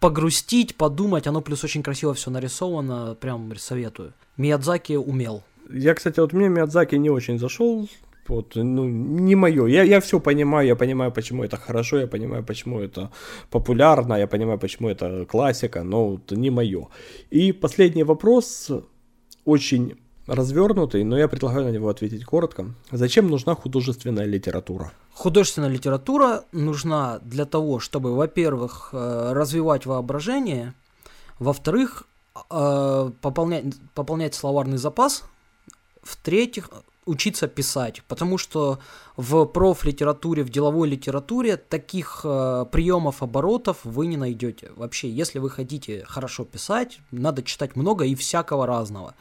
A: погрустить, подумать, оно плюс очень красиво все нарисовано, прям советую. Миядзаки умел.
B: Я, кстати, вот мне Миядзаки не очень зашел, вот, ну, не мое. Я, я все понимаю, я понимаю, почему это хорошо, я понимаю, почему это популярно, я понимаю, почему это классика, но вот не мое. И последний вопрос, очень развернутый, но я предлагаю на него ответить коротко. Зачем нужна художественная литература?
A: Художественная литература нужна для того, чтобы, во-первых, э, развивать воображение, во-вторых, э, пополнять, пополнять словарный запас, в-третьих, учиться писать, потому что в профлитературе, в деловой литературе таких э, приемов оборотов вы не найдете. Вообще, если вы хотите хорошо писать, надо читать много и всякого разного.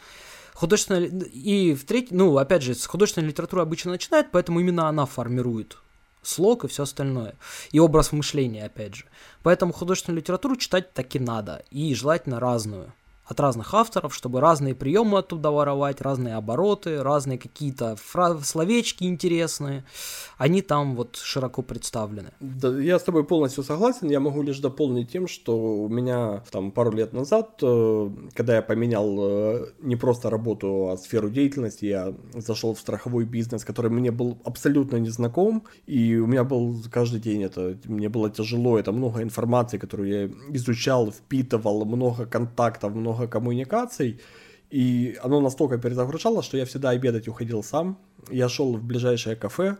A: Художественная... И в треть... ну, опять же, с художественной литературы обычно начинают, поэтому именно она формирует слог и все остальное. И образ мышления, опять же. Поэтому художественную литературу читать таки надо. И желательно разную от разных авторов, чтобы разные приемы оттуда воровать, разные обороты, разные какие-то фра- словечки интересные. Они там вот широко представлены.
B: Да, я с тобой полностью согласен. Я могу лишь дополнить тем, что у меня там пару лет назад, э, когда я поменял э, не просто работу, а сферу деятельности, я зашел в страховой бизнес, который мне был абсолютно незнаком, и у меня был каждый день это, мне было тяжело, это много информации, которую я изучал, впитывал, много контактов, много много коммуникаций, и оно настолько перезагружало, что я всегда обедать уходил сам. Я шел в ближайшее кафе,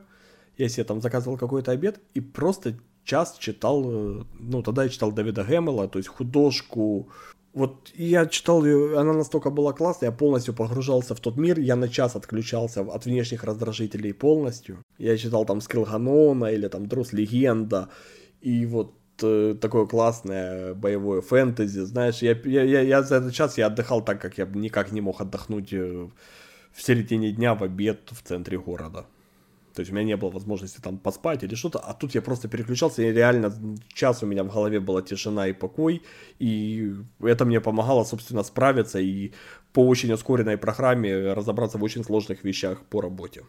B: я себе там заказывал какой-то обед и просто час читал, э, ну, тогда я читал Дэвида Гэммела, то есть художку. Вот я читал ее, она настолько была классная, я полностью погружался в тот мир, я на час отключался от внешних раздражителей полностью. Я читал там Скилганона или там Друс Легенда, и вот такое классное боевое фэнтези, знаешь, я, я, я, я за этот час я отдыхал так, как я никак не мог отдохнуть э, в середине дня в обед в центре города. То есть у меня не было возможности там поспать или что-то, а тут я просто переключался, и реально час у меня в голове была тишина и покой, и это мне помогало, собственно, справиться и по очень ускоренной программе разобраться в очень сложных вещах по работе.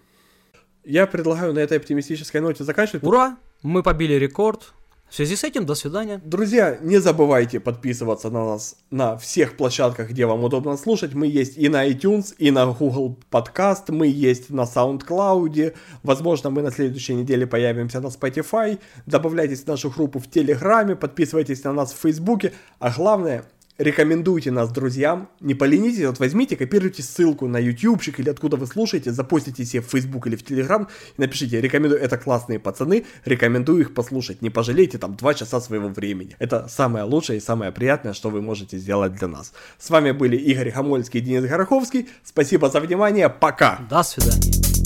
B: Я предлагаю на этой оптимистической ноте заканчивать.
A: Ура! Мы побили рекорд. В связи с этим, до свидания.
B: Друзья, не забывайте подписываться на нас на всех площадках, где вам удобно слушать. Мы есть и на iTunes, и на Google Podcast, мы есть на SoundCloud. Возможно, мы на следующей неделе появимся на Spotify. Добавляйтесь в нашу группу в Телеграме, подписывайтесь на нас в Фейсбуке. А главное, рекомендуйте нас друзьям, не поленитесь, вот возьмите, копируйте ссылку на ютубчик или откуда вы слушаете, запустите себе в Facebook или в Telegram и напишите, рекомендую, это классные пацаны, рекомендую их послушать, не пожалейте там два часа своего времени. Это самое лучшее и самое приятное, что вы можете сделать для нас. С вами были Игорь Хамольский и Денис Гороховский, спасибо за внимание, пока!
A: До свидания!